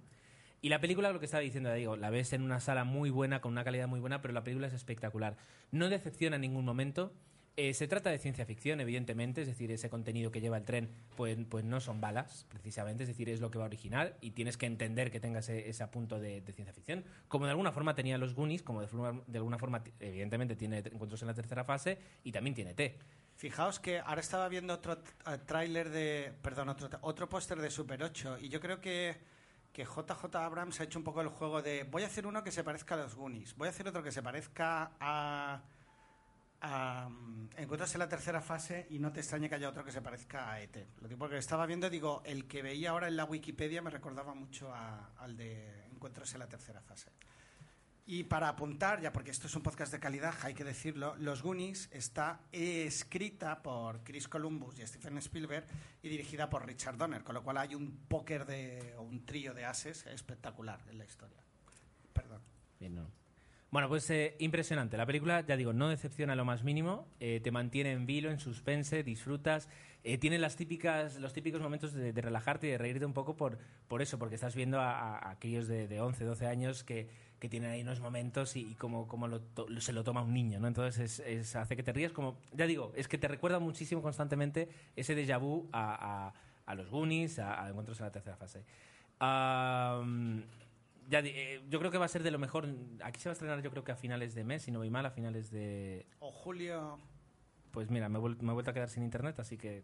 Y la película, lo que estaba diciendo, digo, la ves en una sala muy buena, con una calidad muy buena, pero la película es espectacular. No decepciona en ningún momento. Eh, se trata de ciencia ficción, evidentemente, es decir, ese contenido que lleva el tren, pues, pues no son balas, precisamente, es decir, es lo que va original y tienes que entender que tenga ese, ese apunto de, ciencia ficción. Como de alguna forma tenía los Goonies, como de, alguna forma, evidentemente, tiene encuentros en la tercera fase y también tiene T. Fijaos que ahora estaba viendo otro eh, tráiler de. Perdón, otro, otro póster de Super 8. Y yo creo que, que JJ Abrams ha hecho un poco el juego de. Voy a hacer uno que se parezca a los Goonies. Voy a hacer otro que se parezca a. a Encuentros en la tercera fase y no te extrañe que haya otro que se parezca a ET. Lo digo porque estaba viendo, digo, el que veía ahora en la Wikipedia me recordaba mucho al de Encuentros en la tercera fase. Y para apuntar, ya porque esto es un podcast de calidad, hay que decirlo, Los Goonies está escrita por Chris Columbus y Stephen Spielberg y dirigida por Richard Donner, con lo cual hay un póker de, o un trío de ases espectacular en la historia. Perdón. Bien, no. Bueno, pues eh, impresionante. La película, ya digo, no decepciona lo más mínimo, eh, te mantiene en vilo, en suspense, disfrutas, eh, tiene las típicas, los típicos momentos de, de relajarte y de reírte un poco por, por eso, porque estás viendo a, a- a aquellos de, de 11, 12 años que, que tienen ahí unos momentos y, y como, como lo to- se lo toma un niño, ¿no? Entonces es, es- hace que te rías como, ya digo, es que te recuerda muchísimo constantemente ese déjà vu a, a- a los Goonies, a, a Encuentros en la tercera fase. Am, ya eh, yo creo que va a ser de lo mejor. Aquí se va a estrenar, yo creo que a finales de mes, si no voy mal, a finales de. O Julio. Pues mira, me me he vuelto a quedar sin internet, así que.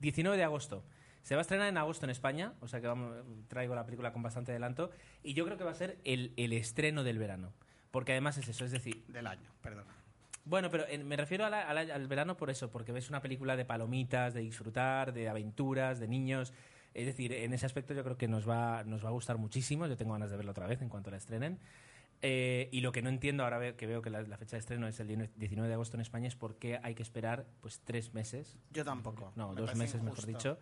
19 de agosto. Se va a estrenar en agosto en España, o sea que vamos, traigo la película con bastante adelanto. Y yo creo que va a ser el, el estreno del verano. Porque además es eso, es decir, Del año, perdona. bueno, pero en- me refiero a la- a la- al verano por eso, porque ves una película de palomitas, de disfrutar, de aventuras, de niños. Es decir, en ese aspecto yo creo que nos va, nos va a gustar muchísimo. Yo tengo ganas de verla otra vez en cuanto la estrenen. Eh, y lo que no entiendo ahora que veo que la, la fecha de estreno es el 19 de agosto en España es por qué hay que esperar pues tres meses, Yo tampoco. no, Me dos meses mejor injusto. dicho,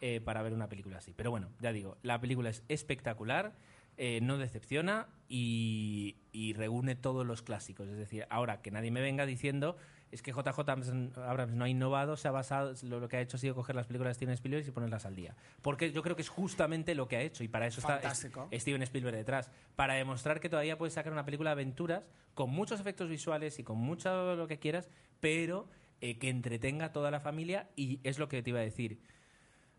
eh, para ver una película así. Pero bueno, ya digo, la película es espectacular, eh, no decepciona y, y reúne todos los clásicos. Es decir, ahora que nadie me venga diciendo es que JJ Abrams- no ha innovado, se ha basado, lo, que ha hecho ha sido coger las películas de Steven Spielberg y ponerlas al día. Porque yo creo que es justamente lo que ha hecho y para eso está Fantástico. es- Steven Spielberg detrás, para demostrar que todavía puedes sacar una película de aventuras con muchos efectos visuales y con mucho lo que quieras, pero eh, que entretenga a toda la familia y es lo que te iba a decir.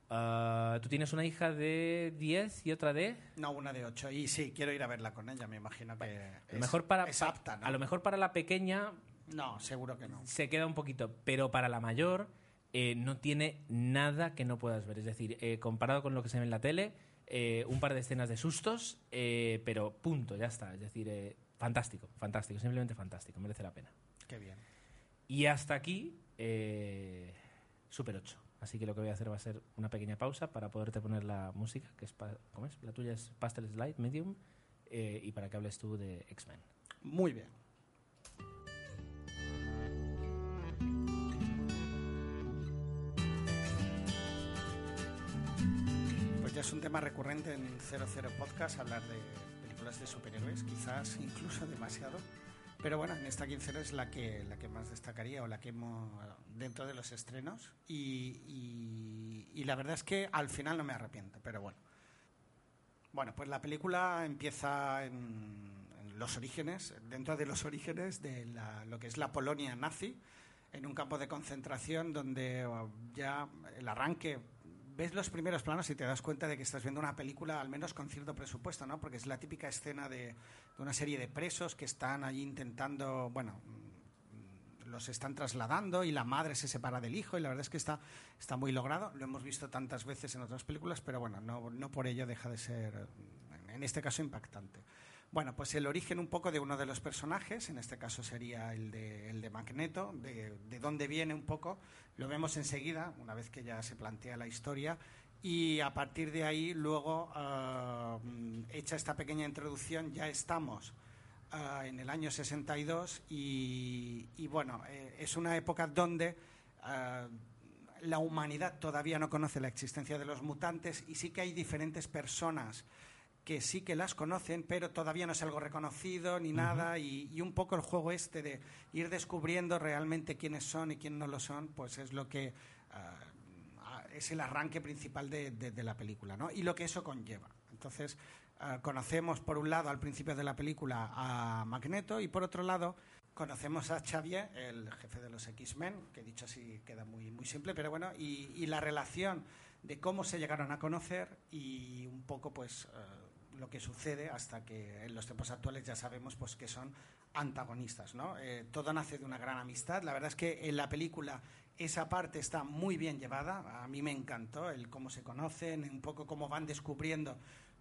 Ah, Tú tienes una hija de 10 y otra de... No, una de ocho. Y sí, quiero ir a verla con ella, me imagino que. A es, lo mejor para, es apta, ¿no? a lo mejor para la pequeña No, seguro que no. se queda un poquito, pero para la mayor eh, no tiene nada que no puedas ver. Es decir, eh, comparado con lo que se ve en la tele, eh, un par de escenas de sustos, pero punto, ya está. Es decir, fantástico, fantástico, simplemente fantástico, merece la pena. Qué bien. Y hasta aquí, Super 8. Así que lo que voy a hacer va a ser una pequeña pausa para poderte poner la música, que es, ¿cómo? La tuya es Pastel Slide, Medium, eh, y para que hables tú de X-Men. Muy bien. Pues ya es un tema recurrente en 00 Podcast hablar de películas de superhéroes, quizás incluso demasiado. Pero bueno, en esta 15 es la que, la que más destacaría o la que hemos dentro de los estrenos. Y, la verdad es que al final no me arrepiento, pero bueno. Bueno, pues la película empieza en, los orígenes, dentro de los orígenes de lo que es la Polonia nazi, en un campo de concentración donde uh, ya el arranque, ves los primeros planos y te das cuenta de que estás viendo una película al menos con cierto presupuesto, ¿no? Porque es la típica escena de, de una serie de presos que están allí intentando, bueno, mm, los están trasladando y la madre se separa del hijo y la verdad es que está, está muy logrado. Lo hemos visto tantas veces en otras películas, pero bueno, no, no por ello deja de ser, en- en este caso, impactante. Bueno, pues el origen un poco de uno de los personajes, en este caso sería el de, el de Magneto, de, de dónde viene un poco, lo vemos enseguida, una vez que ya se plantea la historia, y a partir de ahí, luego, mm, hecha esta pequeña introducción, ya estamos ah, en el año 62 y, y bueno, eh, es una época donde ah, la humanidad todavía no conoce la existencia de los mutantes y sí que hay diferentes personas que sí que las conocen, pero todavía no es algo reconocido ni nada, y, y un poco el juego este de ir descubriendo realmente quiénes son y quién no lo son, pues es lo que ah, es el arranque principal de, de- de la película, ¿no? Y lo que eso conlleva. Entonces, ah, conocemos por un lado al principio de la película a Magneto y por otro lado conocemos a Xavier, el jefe de los X-Men, que dicho así queda muy, muy simple, pero bueno, y, y la relación de cómo se llegaron a conocer y un poco pues lo que sucede hasta que en los tiempos actuales ya sabemos pues que son antagonistas, ¿no? Eh, todo nace de una gran amistad. La verdad es que en la película esa parte está muy bien llevada. A mí me encantó el cómo se conocen, un poco cómo van descubriendo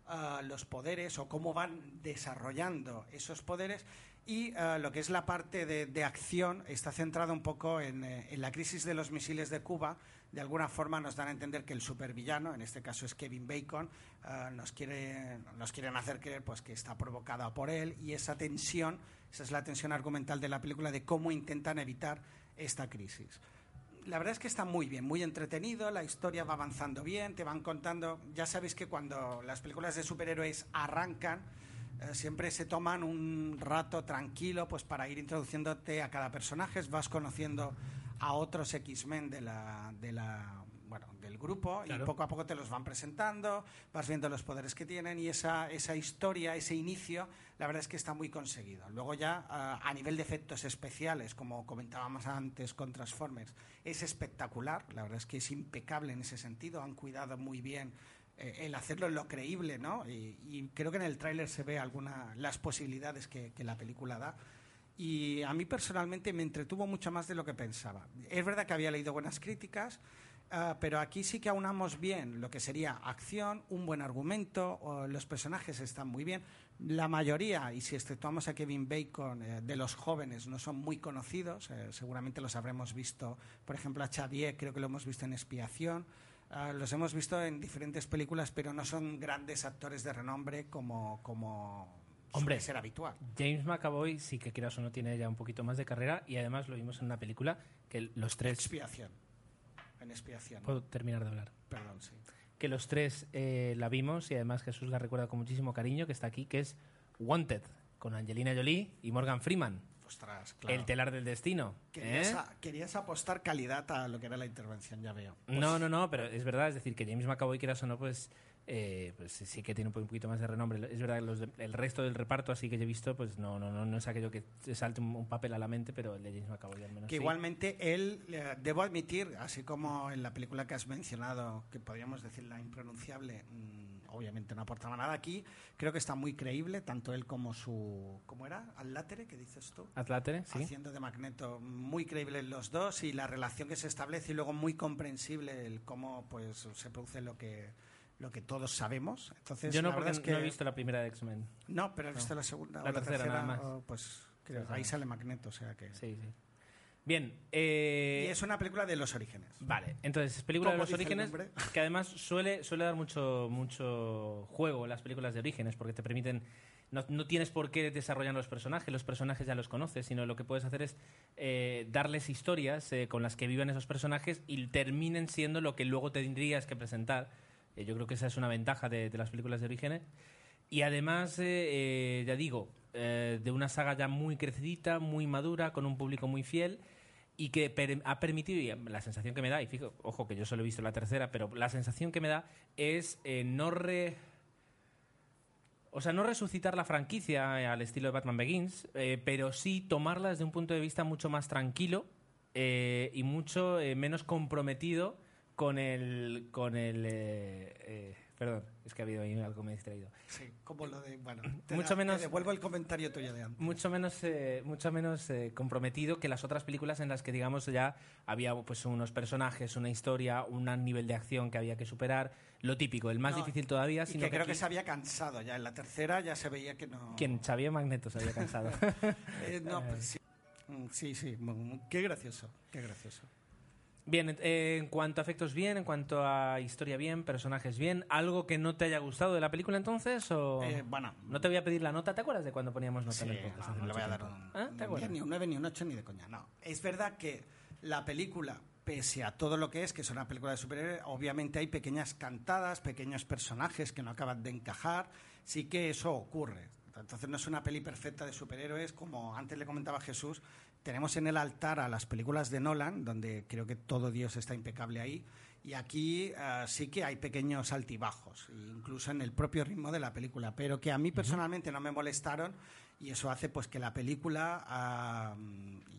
ah, los poderes o cómo van desarrollando esos poderes. Y ah, lo que es la parte de, acción está centrada un poco eh, en la crisis de los misiles de Cuba. De alguna forma nos dan a entender que el supervillano, en este caso es Kevin Bacon, ah, nos, quiere, nos quieren hacer creer pues, que está provocada por él y esa tensión, esa es la tensión argumental de la película de cómo intentan evitar esta crisis. La verdad es que está muy bien, muy entretenido, la historia va avanzando bien, te van contando, ya sabéis que cuando las películas de superhéroes arrancan, eh, siempre se toman un rato tranquilo pues para ir introduciéndote a cada personaje, vas conociendo a otros X-Men de la, de la bueno, del grupo Claro. y poco a poco te los van presentando, vas viendo los poderes que tienen y esa, esa historia, ese inicio, la verdad es que está muy conseguido. Luego ya ah, a nivel de efectos especiales, como comentábamos antes con Transformers, es espectacular, la verdad es que es impecable en ese sentido, han cuidado muy bien eh, el hacerlo en lo creíble, ¿no? Y, y creo que en el tráiler se ve alguna las posibilidades que, que la película da. Y a mí personalmente me entretuvo mucho más de lo que pensaba. Es verdad que había leído buenas críticas, ah, pero aquí sí que aunamos bien lo que sería acción, un buen argumento, los personajes están muy bien. La mayoría, y si exceptuamos a Kevin Bacon, eh, de los jóvenes no son muy conocidos, eh, seguramente los habremos visto, por ejemplo, a Xavier, creo que lo hemos visto en Expiación. Ah, los hemos visto en diferentes películas, pero no son grandes actores de renombre como, como Hombre. ser habitual. James McAvoy sí que quieras o no tiene ya un poquito más de carrera y además lo vimos en una película que los tres... Expiación. En expiación. Puedo terminar de hablar. Perdón, sí. Que los tres eh, la vimos y además Jesús la recuerda con muchísimo cariño, que está aquí, que es Wanted, con Angelina Jolie y Morgan Freeman. Ostras, claro. El telar del destino. Querías, ¿eh? a- querías apostar calidad a lo que era la intervención, ya veo. No, no, no, pero es verdad, es decir, que James McAvoy, quieras o no, pues, eh, pues sí que tiene un po- un poquito más de renombre. Es verdad que los de- el resto del reparto, así que yo he visto, pues no, no, no, no es aquello que te salte un, un papel a la mente, pero el de James McAvoy al menos Que sí. igualmente él, eh, debo admitir, así como en la película que has mencionado, que podríamos decir la impronunciable, mm, obviamente no aportaba nada aquí, creo que está muy creíble, tanto él como su... ¿Cómo era? ¿Al látere? ¿Qué dices tú? Atlátere, sí. haciendo de Magneto muy creíble los dos y la relación que se establece y luego muy comprensible el cómo pues se produce lo que lo que todos sabemos entonces Yo no, porque es que no he visto la primera de X-Men. no pero has visto la segunda La o tercera, nada más. o, pues creo, ahí sale Magneto o sea que Sí, sí. Bien, eh, y es una película de los orígenes Vale, entonces es película de los orígenes [laughs] que además suele, suele dar mucho, mucho juego en las películas de orígenes porque te permiten... No, no tienes por qué desarrollar los personajes, los personajes ya los conoces, sino lo que puedes hacer es eh, darles historias eh, con las que vivan esos personajes y terminen siendo lo que luego tendrías que presentar. Eh, yo creo que esa es una ventaja de, las películas de orígenes. Y además, eh, eh, ya digo, de una saga ya muy crecidita, muy madura, con un público muy fiel y que ha permitido, y la sensación que me da, y fijo, ojo que yo solo he visto la tercera, pero la sensación que me da es no re... O sea, no resucitar la franquicia al estilo de Batman Begins, pero sí tomarla desde un punto de vista mucho más tranquilo y mucho menos comprometido con el... Con el eh, eh, perdón, es que ha habido ahí algo que me he distraído. sí como lo de bueno te Mucho da- menos- te devuelvo el comentario tuyo de antes. Mucho menos eh, mucho menos eh, comprometido que las otras películas en las que digamos ya había pues unos personajes una historia un nivel de acción que había que superar. Lo típico el más No, difícil todavía y sino que creo que se había cansado ya. En la tercera ya se veía que no quien Xavier Magneto se había cansado. [laughs] Eh, no, pues [laughs] sí. Mm, sí sí. Mm, qué gracioso qué gracioso bien eh, en cuanto a efectos bien en cuanto a historia bien personajes bien algo que no te haya gustado de la película entonces o Eh, bueno no te voy a pedir la nota te acuerdas de cuando poníamos nota Sí, en el podcast no, hace no le mucho voy a dar un, ¿Ah? un ¿Te acuerdas? 10, ni un 9, ni un 8, ni de coña. No, es verdad que la película, pese a todo lo que es, que es una película de superhéroes, obviamente hay pequeñas cantadas, pequeños personajes que no acaban de encajar. Sí que eso ocurre. Entonces no es una peli perfecta de superhéroes, como antes le comentaba Jesús, tenemos en el altar a las películas de Nolan, donde creo que todo Dios está impecable ahí, y aquí eh, sí que hay pequeños altibajos, incluso en el propio ritmo de la película, pero que a mí personalmente no me molestaron y eso hace pues que la película, y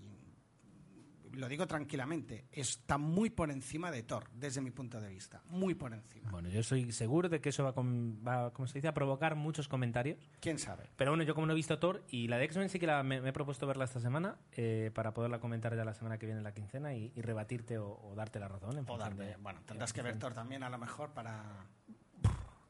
lo digo tranquilamente, está muy por encima de Thor, desde mi punto de vista, muy por encima. Bueno, yo soy seguro de que eso va, con- va, ¿cómo se dice? a provocar muchos comentarios. ¿Quién sabe? Pero bueno, yo como no he visto Thor y la de X-Men sí que la- me, me he propuesto verla esta semana eh, para poderla comentar ya la semana que viene en la quincena y, y rebatirte o, o darte la razón. En O de- bueno, tendrás que ver Thor también a lo mejor para...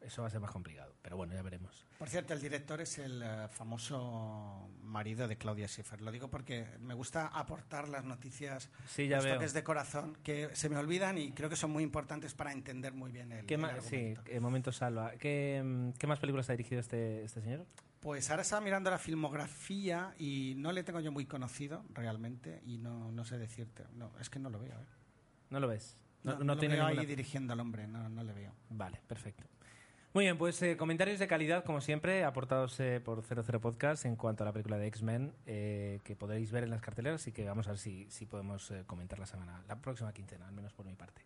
Eso va a ser más complicado, pero bueno, ya veremos. Por cierto, el director es el eh, famoso marido de Claudia Schiffer. Lo digo porque me gusta aportar las noticias, Sí, ya los veo. toques de corazón que se me olvidan y creo que son muy importantes para entender muy bien el, ¿Qué el más? Sí, argumento. eh, momento salva. ¿Qué, mm, ¿Qué más películas ha dirigido este, este señor? Pues ahora estaba mirando la filmografía y no le tengo yo muy conocido realmente y no, no sé decirte. No, es que no lo veo. ¿eh? ¿No lo ves? No, No, no tiene veo ahí ninguna- dirigiendo al hombre, no, no le veo. Vale, perfecto. Muy bien, pues eh, comentarios de calidad, como siempre, aportados eh, por 00 Podcast en cuanto a la película de X-Men, eh, que podréis ver en las carteleras y que vamos a ver si, si podemos eh, comentar la semana, la próxima quincena, al menos por mi parte.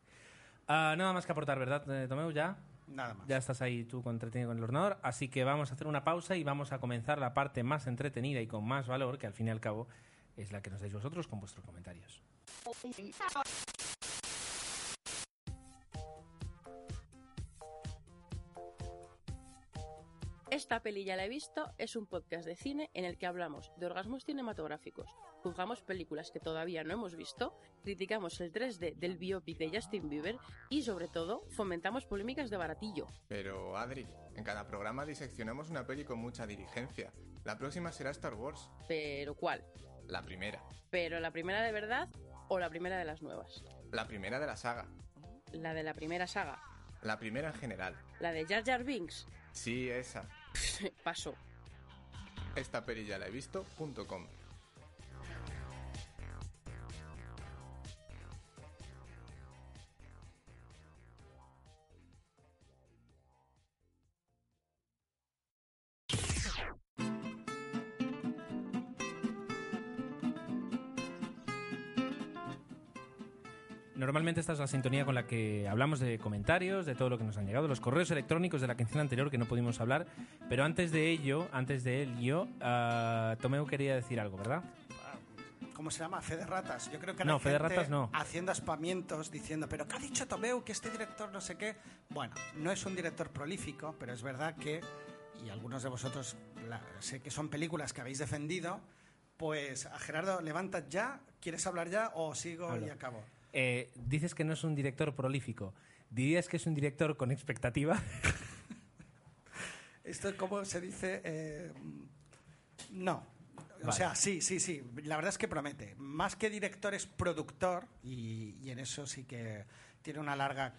Ah, nada más que aportar, ¿verdad, Tomeu? ¿Ya? Nada más. Ya estás ahí tú entretenido con el ordenador, así que vamos a hacer una pausa y vamos a comenzar la parte más entretenida y con más valor, que al fin y al cabo es la que nos dais vosotros con vuestros comentarios. Esta peli ya la he visto es un podcast de cine en el que hablamos de orgasmos cinematográficos, juzgamos películas que todavía no hemos visto, criticamos el 3D del biopic de Justin Bieber y sobre todo fomentamos polémicas de baratillo. Pero, Adri, en cada programa diseccionamos una peli con mucha diligencia. La próxima será Star Wars, Pero ¿cuál? la primera. ¿Pero la primera de verdad o la primera de las nuevas? La primera de la saga. La de la primera saga. La primera en general. La de Jar Jar Binks. Sí, esa. [laughs] Paso. Esta peli ya la he visto.com. Esta es la sintonía con la que hablamos de comentarios, de todo lo que nos han llegado, los correos electrónicos de la quincena anterior que no pudimos hablar, pero antes de ello, antes de ello, ah, Tomeu quería decir algo, ¿verdad? ¿Cómo se llama? Fe de ratas. Yo creo que No, hay fe de gente ratas no. haciendo aspamientos diciendo, pero ¿qué ha dicho Tomeu? Que este director no sé qué. Bueno, no es un director prolífico, pero es verdad que, y algunos de vosotros la- sé que son películas que habéis defendido, pues a Gerardo, levantas ya, ¿quieres hablar ya o sigo Habla. y acabo? Eh, dices que no es un director prolífico. ¿Dirías que es un director con expectativa? [laughs] Esto es como se dice. eh, no. O sea, sí, sí, sí. La verdad es que promete. Más que director es productor y, y en eso sí que tiene una larga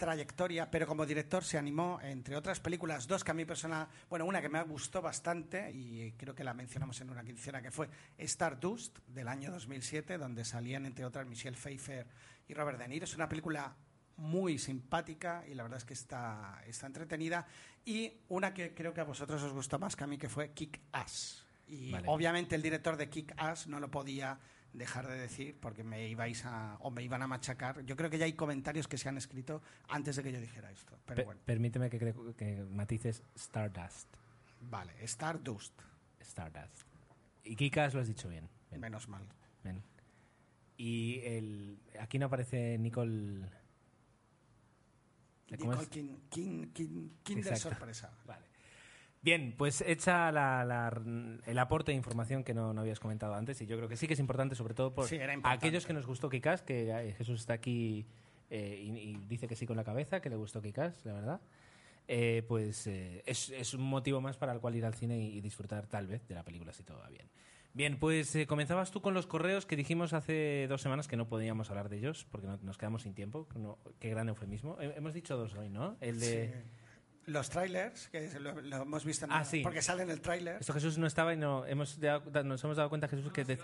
trayectoria, pero como director se animó, entre otras películas, dos que a mí personal, bueno, una que me gustó bastante y creo que la mencionamos en una quincena, que fue Stardust, del año 2007, donde salían, entre otras, Michelle Pfeiffer y Robert De Niro. Es una película muy simpática y la verdad es que está, está entretenida. Y una que creo que a vosotros os gustó más que a mí, que fue Kick Ass. Y Vale. obviamente el director de Kick Ass no lo podía dejar de decir porque me ibais a o me iban a machacar. Yo creo que ya hay comentarios que se han escrito antes de que yo dijera esto. Pero Pe- bueno, Permíteme que, que matices Stardust. vale, Stardust, Stardust. Y Kikas lo has dicho bien. Bien, menos mal. bien. Y el, aquí no aparece Nicole... ¿cómo Nicole es? Kin- Kin- Kin- Kinder Exacto. sorpresa. Vale. Bien, pues hecha la- la- el aporte de información que no, no habías comentado antes, y yo creo que sí que es importante, sobre todo por Sí, aquellos que nos gustó Kikas, que eh, Jesús está aquí eh, y, y dice que sí con la cabeza, que le gustó Kikas, la verdad. Eh, pues eh, es, es un motivo más para el cual ir al cine y, y disfrutar tal vez de la película si todo va bien. Bien, pues eh, comenzabas tú con los correos que dijimos hace dos semanas que no podíamos hablar de ellos porque no- nos quedamos sin tiempo. No, qué gran eufemismo. He- hemos dicho dos hoy, ¿no? El de... Sí. Los trailers, que lo, lo hemos visto en Ah, sí. porque sale en el tráiler. Esto Jesús no estaba y no hemos dado- nos hemos dado cuenta Jesús que dec-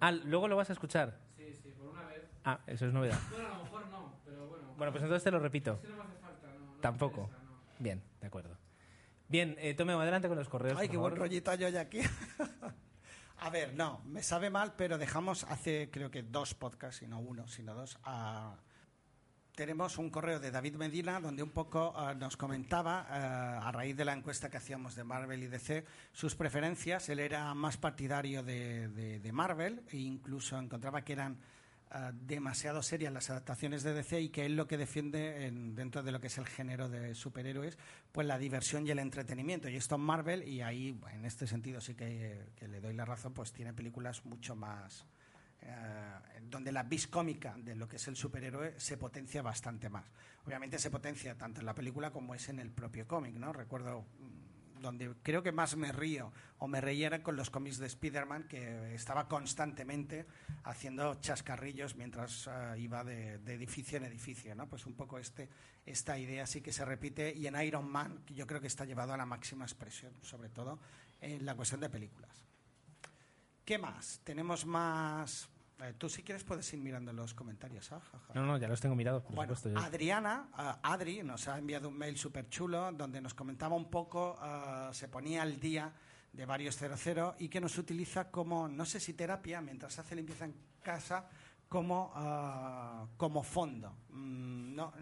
ah luego lo vas a escuchar Sí, sí, por una vez. ah eso es novedad Bueno, a lo mejor no, pero bueno. bueno pues entonces te lo repito Es que no me hace falta, no. no Tampoco. me interesa, no. bien de acuerdo bien eh, Tomeo adelante con los correos Ay, por qué buen rollito yo ya aquí. [laughs] A ver, no, me sabe mal, pero dejamos hace creo que dos podcasts, y no uno, sino dos. a- tenemos un correo de David Medina donde un poco eh, nos comentaba, eh, a raíz de la encuesta que hacíamos de Marvel y DC, sus preferencias. Él era más partidario de, Marvel e incluso encontraba que eran eh, demasiado serias las adaptaciones de DC y que él lo que defiende en- dentro de lo que es el género de superhéroes, pues la diversión y el entretenimiento. Y esto en Marvel, y ahí en este sentido sí que, que le doy la razón, pues tiene películas mucho más... eh, donde la vis cómica de lo que es el superhéroe se potencia bastante más. Obviamente se potencia tanto en la película como es en el propio cómic, ¿no? Recuerdo mm, donde creo que más me río o me reía con los cómics de Spider-Man, que estaba constantemente haciendo chascarrillos mientras eh, iba de, de edificio en edificio, ¿no? Pues un poco este, esta idea sí que se repite y en Iron Man yo creo que está llevado a la máxima expresión, sobre todo en la cuestión de películas. ¿Qué más? Tenemos más... eh, tú si quieres puedes ir mirando los comentarios. ah, ja, ja. No, no, ya los tengo mirados, por Bueno, supuesto. yo- Adriana, ah, Adri, nos ha enviado un mail súper chulo donde nos comentaba un poco, ah, se ponía al día de varios 00 y que nos utiliza como, no sé si terapia, mientras hace limpieza en casa, como, ah, como fondo. Mm, no,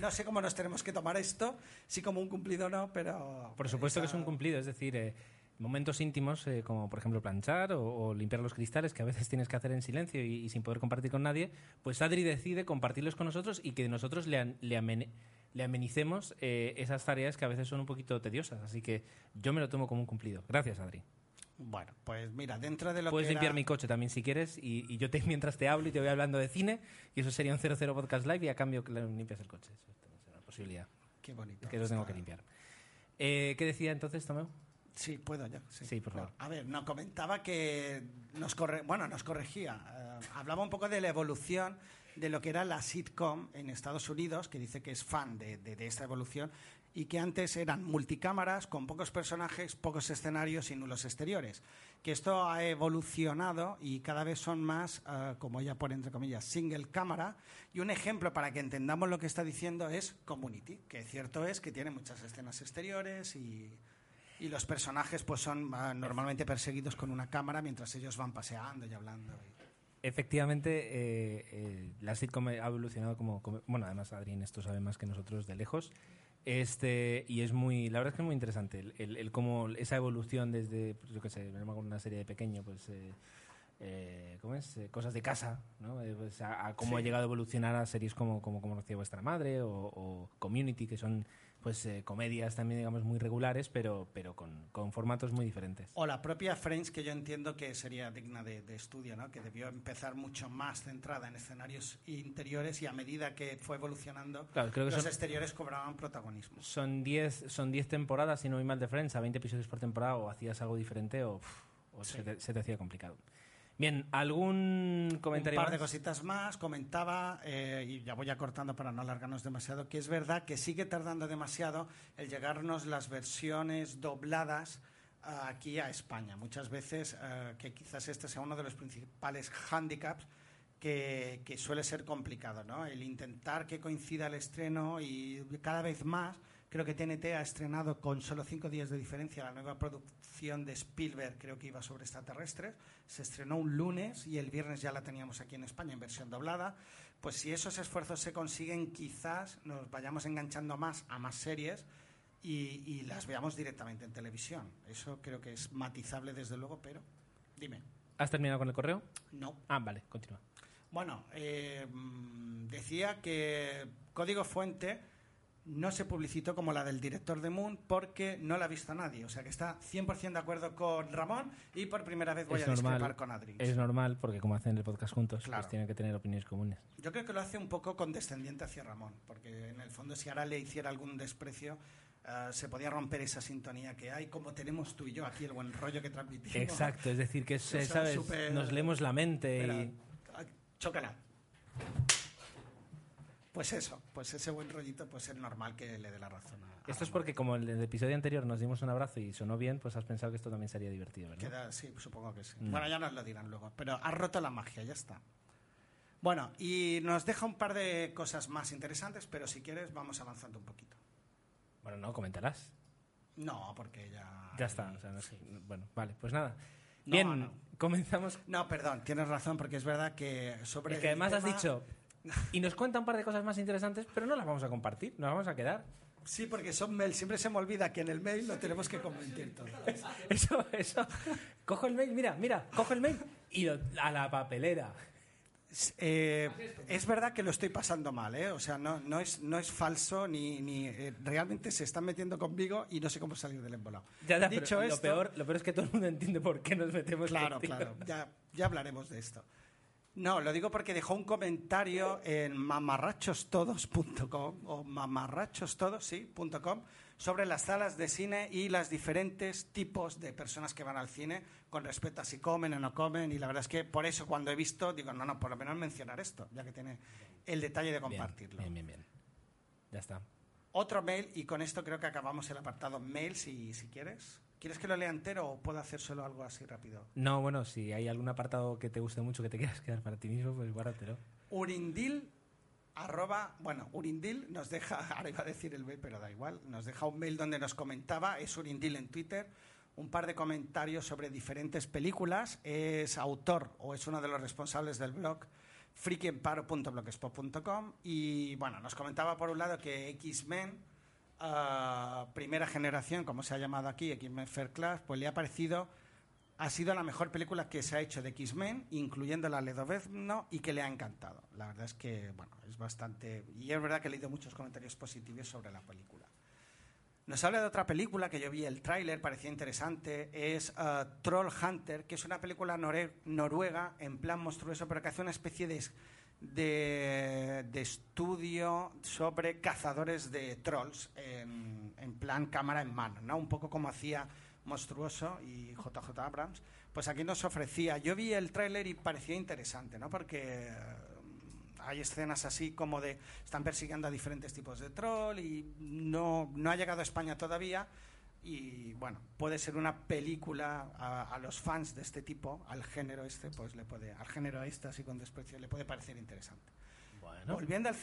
no sé cómo nos tenemos que tomar esto, sí como un cumplido o no, pero... Por supuesto que es un cumplido, es decir, eh, momentos íntimos eh, como por ejemplo planchar o, o limpiar los cristales que a veces tienes que hacer en silencio y, y sin poder compartir con nadie, pues Adri decide compartirlos con nosotros y que nosotros le, an- le, amenicemos eh, esas tareas que a veces son un poquito tediosas. Así que yo me lo tomo como un cumplido. Gracias, Adri. Bueno, pues mira, dentro de lo Puedes que era- limpiar mi coche también si quieres y, y yo te, [laughs] mientras te hablo y te voy hablando de cine y eso sería un 00 podcast live y a cambio limpias el coche. Eso será una posibilidad. Qué bonito. Que lo tengo que limpiar. Eh, ¿Qué decía entonces, Tomeo? Sí, puedo ya. Sí, Sí, por favor. A ver, nos comentaba que nos corre, bueno, nos corregía. eh, hablaba un poco de la evolución de lo que era la sitcom en Estados Unidos, que dice que es fan de, de- de esta evolución y que antes eran multicámaras con pocos personajes, pocos escenarios y nulos exteriores. Que esto ha evolucionado y cada vez son más, eh, como ella pone entre comillas, single cámara. Y un ejemplo para que entendamos lo que está diciendo es Community, que cierto es que tiene muchas escenas exteriores y, y los personajes pues son ah, normalmente perseguidos con una cámara mientras ellos van paseando y hablando. Efectivamente, eh, eh, la sitcom ha evolucionado como, como- Bueno, además Adrián esto sabe más que nosotros de lejos. Este, y es muy... La verdad es que es muy interesante el, el- el cómo esa evolución desde, pues, yo qué sé, me acuerdo una serie de pequeño, pues... eh, eh, ¿Cómo es? Eh, cosas de casa, ¿no? Eh, pues, a, a cómo ha Sí. llegado a evolucionar a series como, como Conocía vuestra madre o, o Community, que son pues eh, comedias también, digamos, muy regulares, pero, pero con, con formatos muy diferentes. O la propia Friends, que yo entiendo que sería digna de, de estudio, ¿no? que debió empezar mucho más centrada en escenarios interiores y a medida que fue evolucionando, Claro, creo que los son- exteriores cobraban protagonismo. Son 10 son 10 temporadas, si no voy mal de Friends, a 20 episodios por temporada, o hacías algo diferente o se, te, se te hacía complicado. Bien, ¿algún comentario Un par de más? cositas más. Comentaba, eh, y ya voy acortando para no alargarnos demasiado, que es verdad que sigue tardando demasiado el llegarnos las versiones dobladas ah, aquí a España. Muchas veces, eh, que quizás este sea uno de los principales hándicaps que, que suele ser complicado, ¿no? El intentar que coincida el estreno y cada vez más. Creo que TNT ha estrenado con solo cinco días de diferencia la nueva producción de Spielberg, creo que iba sobre extraterrestres. Se estrenó un lunes y el viernes ya la teníamos aquí en España en versión doblada. Pues si esos esfuerzos se consiguen, quizás nos vayamos enganchando más a más series y, y las veamos directamente en televisión. Eso creo que es matizable desde luego, pero dime. ¿Has terminado con el correo? No. Ah, vale, continúa. Bueno, eh, mm, decía que Código Fuente no se publicitó como la del director de Moon porque no la ha visto nadie. O sea que está 100% de acuerdo con Ramón y por primera vez voy es a discrepar normal, con Adri. es normal porque como hacen el podcast juntos, Claro. pues tienen que tener opiniones comunes. Yo creo que lo hace un poco condescendiente hacia Ramón, porque en el fondo si ahora le hiciera algún desprecio eh, se podía romper esa sintonía que hay, como tenemos tú y yo aquí, el buen rollo que transmitimos. Exacto, es decir, que [laughs] sea, ¿sabes? nos leemos la mente Espera, y... chócala. Pues eso, pues ese buen rollito, pues es normal que le dé la razón a, a Esto es porque como en el episodio anterior nos dimos un abrazo y sonó bien, pues has pensado que esto también sería divertido, ¿verdad? Queda- sí, supongo que sí. Mm. Bueno, ya nos lo dirán luego, pero ha roto la magia, ya está. Bueno, y nos deja un par de cosas más interesantes, pero si quieres vamos avanzando un poquito. Bueno, no, comentarás. No, porque ya... Ya está. o sea, no sé. Bueno, vale, pues nada. No, Bien, no. comenzamos. No, perdón, tienes razón, porque es verdad que sobre. Es que además has tema- dicho. Y nos cuenta un par de cosas más interesantes, pero no las vamos a compartir, nos vamos a quedar. Sí, porque son mail. Siempre se me olvida que en el mail lo tenemos que comentar todo. [laughs] Eso, eso. Cojo el mail, mira, mira, cojo el mail y lo- a la papelera. Eh, es verdad que lo estoy pasando mal, ¿eh? O sea, no, no, es, no es falso ni, ni eh, realmente se están metiendo conmigo y no sé cómo salir del embolado. Ya, ya, Dicho pero esto, lo, peor, lo peor es que todo el mundo entiende por qué nos metemos Claro, contigo. claro, ya, ya hablaremos de esto. No, lo digo porque dejó un comentario en mamarrachostodos.com o mamarrachostodos, sí, sobre las salas de cine y los diferentes tipos de personas que van al cine con respecto a si comen o no comen. Y la verdad es que por eso cuando he visto, digo, no, no, por lo menos mencionar esto, ya que tiene el detalle de Bien, compartirlo. Bien, bien, bien. Ya está. Otro mail, y con esto creo que acabamos el apartado mail, si, si quieres. ¿Quieres que lo lea entero o puedo hacer solo algo así rápido? No, bueno, si hay algún apartado que te guste mucho que te quieras quedar para ti mismo, pues guárdatelo. Urindil, arroba, bueno, Urindil nos deja, [laughs] ahora iba a decir el mail, pero da igual, nos deja un mail donde nos comentaba, es Urindil en Twitter, un par de comentarios sobre diferentes películas, es autor o es uno de los responsables del blog frikiemparo.blogspot.com y bueno, nos comentaba por un lado que X-Men, ah, primera generación, como se ha llamado aquí, X-Men Fair Class, pues le ha parecido ha sido la mejor película que se ha hecho de X-Men, incluyendo la Ledovezno, y que le ha encantado. La verdad es que, bueno, es bastante... Y es verdad que he leído muchos comentarios positivos sobre la película. Nos habla de otra película que yo vi el tráiler, parecía interesante, es uh, Troll Hunter, que es una película noruega en plan monstruoso, pero que hace una especie de, de, de estudio sobre cazadores de trolls en, en plan cámara en mano, ¿no? Un poco como hacía Monstruoso y JJ Abrams. Pues aquí nos ofrecía, yo vi el tráiler y parecía interesante, ¿no? Porque... eh, hay escenas así como de están persiguiendo a diferentes tipos de troll y no, no ha llegado a España todavía y bueno puede ser una película a, a los fans de este tipo al género este pues le puede al género este así con desprecio le puede parecer interesante Bueno. volviendo al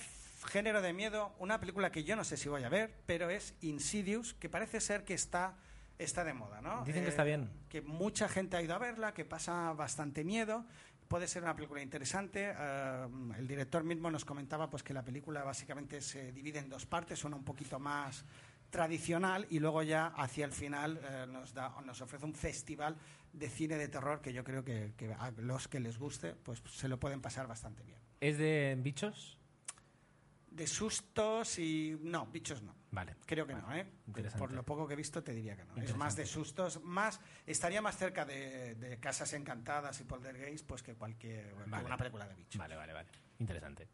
género de miedo una película que yo no sé si voy a ver pero es Insidious que parece ser que está está de moda no Dicen que Eh, está bien. que mucha gente ha ido a verla, que pasa bastante miedo. Puede ser una película interesante. Eh, el director mismo nos comentaba pues que la película básicamente se divide en dos partes, una un poquito más tradicional y luego ya hacia el final eh, nos, da, nos ofrece un festival de cine de terror que yo creo que, que a los que les guste pues se lo pueden pasar bastante bien. ¿Es de bichos? De sustos y... No, bichos no. Vale. Creo que no, ¿eh? Por lo poco que he visto te diría que no. Es más de sustos, más estaría más cerca de, de Casas Encantadas y Poltergeist pues que cualquier Vale. una película de bichos. Vale, vale, vale. Interesante.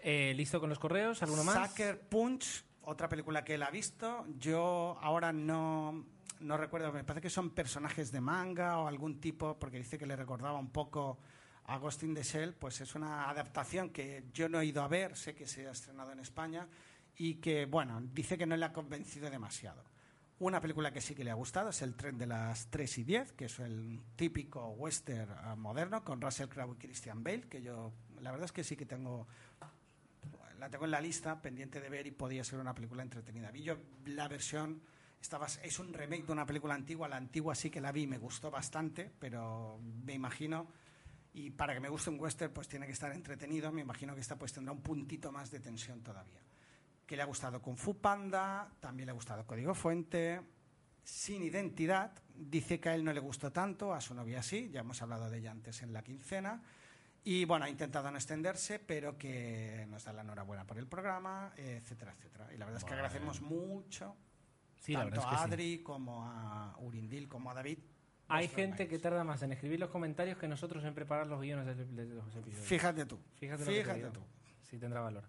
Eh, ¿Listo con los correos? ¿Alguno más? Sucker Punch, otra película que él ha visto. Yo ahora no, no recuerdo, me parece que son personajes de manga o algún tipo, porque dice que le recordaba un poco a Ghost in the Shell, pues es una adaptación que yo no he ido a ver, sé que se ha estrenado en España y que, bueno, dice que no le ha convencido demasiado. Una película que sí que le ha gustado es El tren de las 3 y 10, que es el típico western ah, moderno con Russell Crowe y Christian Bale, que yo la verdad es que sí que tengo la tengo en la lista pendiente de ver y podía ser una película entretenida. Vi yo la versión estaba, es un remake de una película antigua, la antigua sí que la vi me gustó bastante, pero me imagino y para que me guste un western pues tiene que estar entretenido, me imagino que esta pues tendrá un puntito más de tensión todavía. Que le ha gustado Kung Fu Panda, también le ha gustado Código Fuente, Sin Identidad, dice que a él no le gustó tanto, a su novia sí, ya hemos hablado de ella antes en la quincena. Y bueno, ha intentado no extenderse, pero que nos da la enhorabuena por el programa, etcétera, etcétera. Y la verdad es que Bueno. agradecemos mucho Sí, la tanto es que a sí. Adri como a Urindil como a David. Hay gente que tarda más en escribir los comentarios que nosotros en preparar los guiones de, los episodios. Fíjate tú. Fíjate, Fíjate tú. Sí, tendrá valor.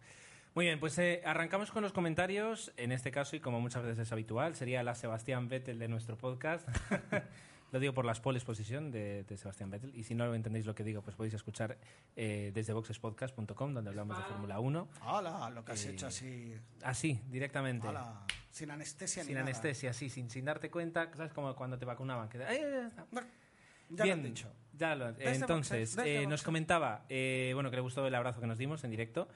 Muy bien, pues eh, arrancamos con los comentarios. En este caso, y como muchas veces es habitual, sería la Sebastián Vettel de nuestro podcast. [laughs] lo digo por la pole exposición de, de Sebastián Vettel. Y si no entendéis lo que digo, pues podéis escuchar eh, desde boxespodcast.com, donde hablamos de Fórmula 1. Hola, lo que has Eh, hecho así. Así, directamente. Hola, sin anestesia ni Sin nada. anestesia, sí, sin, sin darte cuenta. ¿Sabes? Como cuando te vacunaban. Ya Bien, lo dicho. ya lo- entonces, eh, nos comentaba, eh, bueno, que le gustó el abrazo que nos dimos en directo,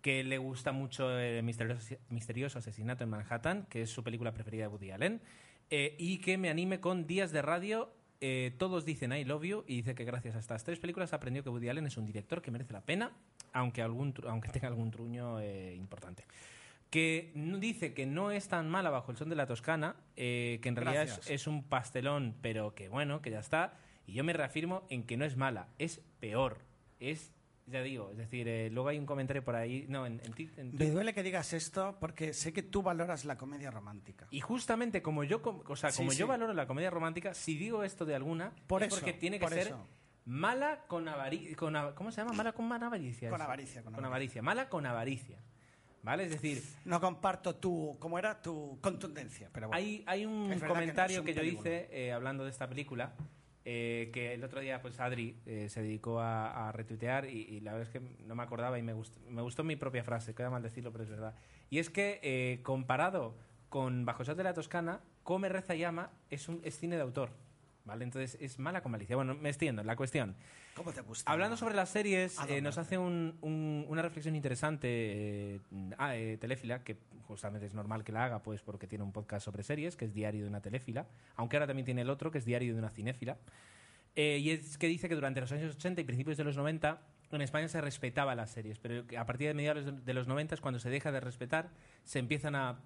que le gusta mucho el misterioso, misterioso asesinato en Manhattan, que es su película preferida de Woody Allen, eh, y que me anime con Días de Radio eh, todos dicen I love you y dice que gracias a estas tres películas aprendió que Woody Allen es un director que merece la pena, aunque, algún, aunque tenga algún truño eh, importante. Que dice que no es tan mala bajo el son de la Toscana, eh, que en realidad es, es un pastelón, pero que bueno, que ya está. Y yo me reafirmo en que no es mala, es peor. Es, ya digo, es decir, eh, luego hay un comentario por ahí. No, en, en, ti- en Me duele que digas esto porque sé que tú valoras la comedia romántica. Y justamente como yo, com- o sea, Sí, como sí. yo valoro la comedia romántica, si digo esto de alguna, Por es eso, porque tiene que por ser eso. mala con avaricia. ¿Cómo se llama? Mala con avaricia. Con eso. avaricia, con avaricia. Mala con avaricia. ¿Vale? Es decir, No comparto tu, ¿cómo era? Tu contundencia, pero bueno. hay, hay un Es verdad que no comentario un que, yo película. hice eh, hablando de esta película. Eh, que el otro día pues Adri eh, se dedicó a, a retuitear y, y la verdad es que no me acordaba y me gustó, me gustó mi propia frase, queda mal decirlo pero es verdad. Y es que eh, comparado con Bajo Sol de la Toscana Come, Reza y Ama es, un, es cine de autor ¿vale? entonces es mala con malicia bueno, me extiendo, la cuestión ¿Cómo te gusta? Hablando sobre las series, ¿A eh, nos hace un- un- una reflexión interesante eh, ah, eh, Telefila, que justamente es normal que la haga, pues porque tiene un podcast sobre series, que es Diario de una Telefila, aunque ahora también tiene el otro, que es Diario de una Cinéfila. Eh, y es que dice que durante los años 80 y principios de los 90 en España se respetaba las series, pero a partir de mediados de- de los 90 es cuando se deja de respetar, se empiezan a,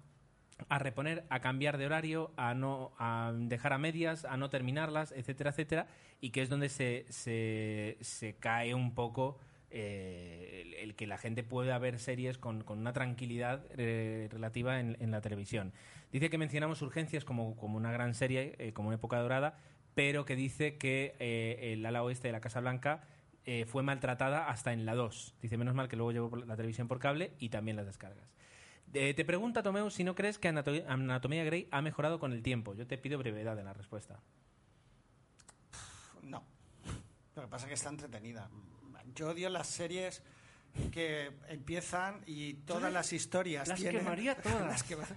a reponer, a cambiar de horario, a no a dejar a medias, a no terminarlas, etcétera, etcétera, y que es donde se, se, cae un poco eh, el, que la gente pueda ver series con, con una tranquilidad eh, relativa en, en la televisión. Dice que mencionamos Urgencias como, como una gran serie, eh, como una época dorada, pero que dice que eh, el ala oeste de la Casa Blanca eh, fue maltratada hasta en la 2. Dice, menos mal que luego llegó la televisión por cable y también las descargas. Eh, te pregunta, Tomeu, si no crees que Anato- Anatomía Grey ha mejorado con el tiempo. Yo te pido brevedad en la respuesta. No. Lo que pasa es que está entretenida. Yo odio las series que empiezan y todas las historias las tienen... quemaría [laughs] todas. las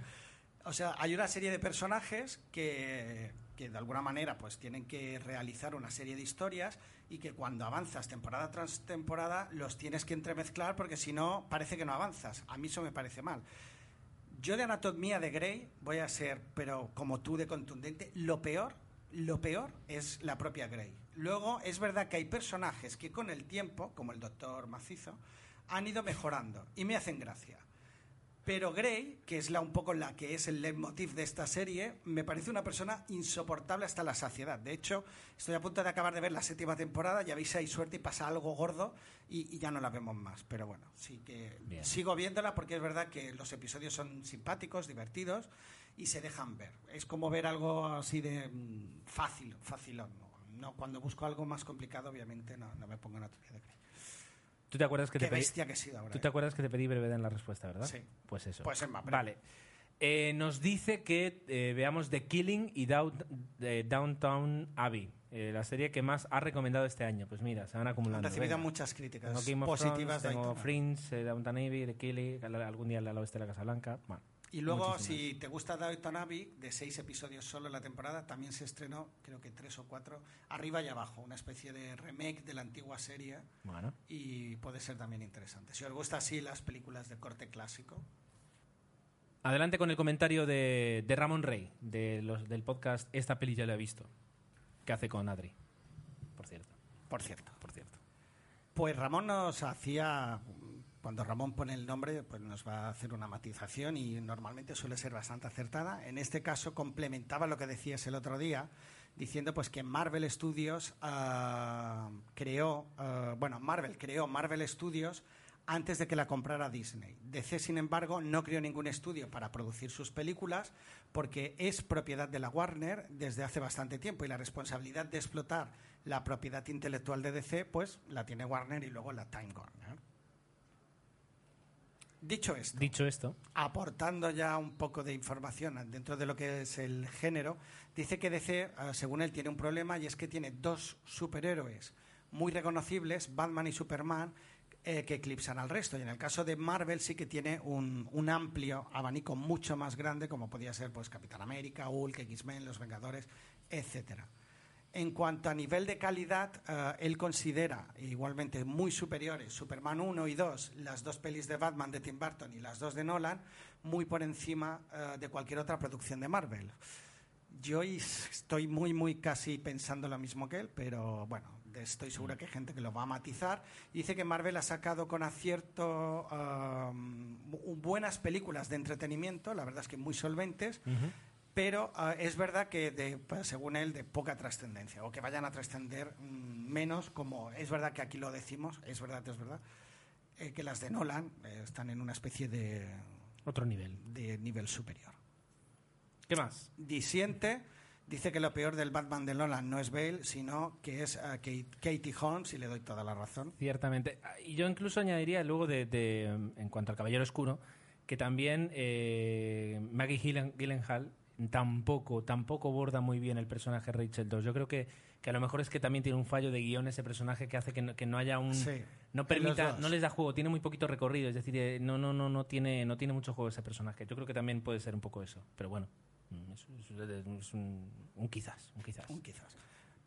O sea, hay una serie de personajes que, que de alguna manera pues tienen que realizar una serie de historias y que cuando avanzas temporada tras temporada los tienes que entremezclar porque si no parece que no avanzas. A mí eso me parece mal. Yo de Anatomía de Grey voy a ser, pero como tú de contundente, lo peor, lo peor es la propia Grey. Luego es verdad que hay personajes que con el tiempo, como el Doctor Macizo, han ido mejorando y me hacen gracia. Pero Grey, que es la un poco la que es el leitmotiv de esta serie, me parece una persona insoportable hasta la saciedad. De hecho, estoy a punto de acabar de ver la séptima temporada, ya veis hay suerte y pasa algo gordo y, y ya no la vemos más. Pero bueno, sí que Bien. sigo viéndola porque es verdad que los episodios son simpáticos, divertidos y se dejan ver. Es como ver algo así de mm, fácil, facilón. ¿no? Cuando busco algo más complicado, obviamente no, no me pongo en Anatomía de Grey. ¿Tú te acuerdas que Qué te pedí, bestia que he sido ahora. ¿tú ¿eh? te acuerdas que te pedí brevedad en la respuesta, verdad? Sí. Pues eso. Pues es más breve. Vale. Eh, nos dice que eh, veamos The Killing y Down- de Downtown Abbey, eh, la serie que más ha recomendado este año. Pues mira, se van Han acumulando. recibido Venga. muchas críticas Tengo positivas. Thrones, de tengo. Fringe, eh, Downton Abbey, The Killing, al- algún día al oeste de la Casa Blanca. Bueno, Y luego, muchísimas. si te gusta Downton Abbey, de seis episodios solo en la temporada, también se estrenó, creo que tres o cuatro, arriba y abajo, una especie de remake de la antigua serie Bueno. y puede ser también interesante. Si os gusta así las películas de corte clásico, Adelante con el comentario de, de Ramón Rey, de los, del podcast Esta peli ya la he visto, que hace con Adri, por cierto. por cierto. Por cierto. Pues Ramón nos hacía, cuando Ramón pone el nombre, pues nos va a hacer una matización y normalmente suele ser bastante acertada. En este caso complementaba lo que decías el otro día, diciendo pues que Marvel Studios ah, creó, ah, bueno, Marvel creó Marvel Studios antes de que la comprara Disney. DC, sin embargo, no creó ningún estudio para producir sus películas porque es propiedad de la Warner desde hace bastante tiempo y la responsabilidad de explotar la propiedad intelectual de DC pues la tiene Warner y luego la Time Warner. Dicho esto, Dicho esto, aportando ya un poco de información dentro de lo que es el género, dice que DC, eh, según él, tiene un problema y es que tiene dos superhéroes muy reconocibles, Batman y Superman, eh, que eclipsan al resto. Y en el caso de Marvel sí que tiene un, un amplio abanico mucho más grande, como podía ser pues Capitán América, Hulk, X-Men, Los Vengadores, etcétera. En cuanto a nivel de calidad, eh, él considera igualmente muy superiores Superman 1 y 2, las dos pelis de Batman de Tim Burton y las dos de Nolan, muy por encima eh, de cualquier otra producción de Marvel. Yo estoy muy, muy casi pensando lo mismo que él, pero bueno, estoy seguro que hay gente que lo va a matizar. Dice que Marvel ha sacado con acierto bu- buenas películas de entretenimiento, la verdad es que muy solventes, pero ah, es verdad que, de, pues, según él, de poca trascendencia, o que vayan a trascender mm, menos, como es verdad que aquí lo decimos, es verdad, es verdad, eh, que las de Nolan eh, están en una especie de, Otro nivel. de nivel superior. ¿Qué más? Disiente dice que lo peor del Batman de Nolan no es Bale, sino que es ah, Kate- Katie Holmes, y le doy toda la razón. Ciertamente. Y yo incluso añadiría luego de, de, en cuanto al Caballero Oscuro, que también eh, Maggie Gyllen- Gyllenhaal tampoco, tampoco borda muy bien el personaje Rachel 2. Yo creo que, que a lo mejor es que también tiene un fallo de guion ese personaje que hace que no, que no haya un... Sí. No permita, no les da juego, tiene muy poquito recorrido, es decir, eh, no, no, no, no tiene, no tiene mucho juego ese personaje. Yo creo que también puede ser un poco eso, pero bueno, mm, es, un, un quizás, un quizás. Un quizás.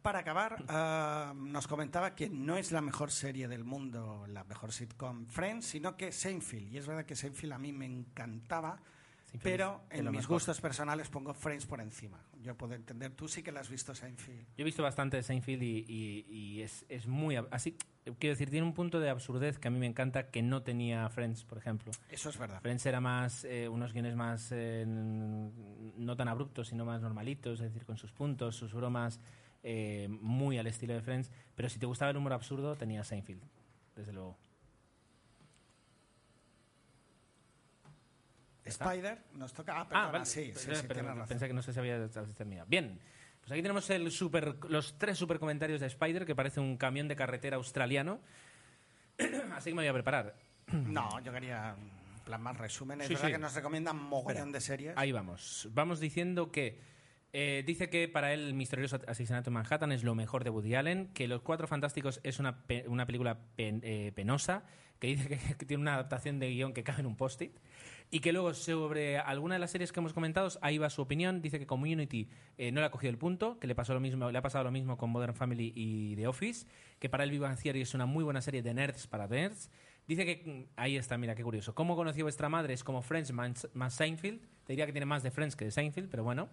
Para acabar, [laughs] ah, nos comentaba que no es la mejor serie del mundo, la mejor sitcom Friends, sino que Seinfeld. Y es verdad que Seinfeld a mí me encantaba, pero en mis mejor. gustos personales pongo Friends por encima. Yo puedo entender, tú sí que la has visto Seinfeld. Yo he visto bastante de Seinfeld y, y- y es, es muy... Así, quiero decir, tiene un punto de absurdez que a mí me encanta que no tenía Friends, por ejemplo. Eso es verdad. Friends era más, eh, unos guiones más, eh, no tan abruptos, sino más normalitos, es decir, con sus puntos, sus bromas, eh, muy al estilo de Friends. Pero si te gustaba el humor absurdo, tenía Seinfeld, desde luego. Spider, nos toca. Ah, perdona, vale. sí, sí, sí, tienes razón. Pensé que no sé si había terminado. Bien, pues aquí tenemos el super, los tres super comentarios de Spider, que parece un camión de carretera australiano. [clears throat] Así que me voy a preparar. [clears throat] No, yo quería plan más resumen. Es Sí, verdad sí. que nos recomiendan mogollón de series. Ahí vamos. Vamos diciendo que eh, dice que para él Misterioso Asesinato en Manhattan es lo mejor de Woody Allen, que Los Cuatro Fantásticos es una, pe- una película pen- eh, penosa, que dice que, que tiene una adaptación de guion que cabe en un post-it, y que luego sobre alguna de las series que hemos comentado, ahí va su opinión, dice que Community eh, no le ha cogido el punto, que le, pasó lo mismo, le ha pasado lo mismo con Modern Family y The Office, que para él Bang Theory es una muy buena serie de nerds para nerds, Dice que, mm, ahí está, mira qué curioso. ¿Cómo conoció vuestra madre? Es como Friends más, más Seinfeld. Te diría que tiene más de Friends que de Seinfeld, pero bueno.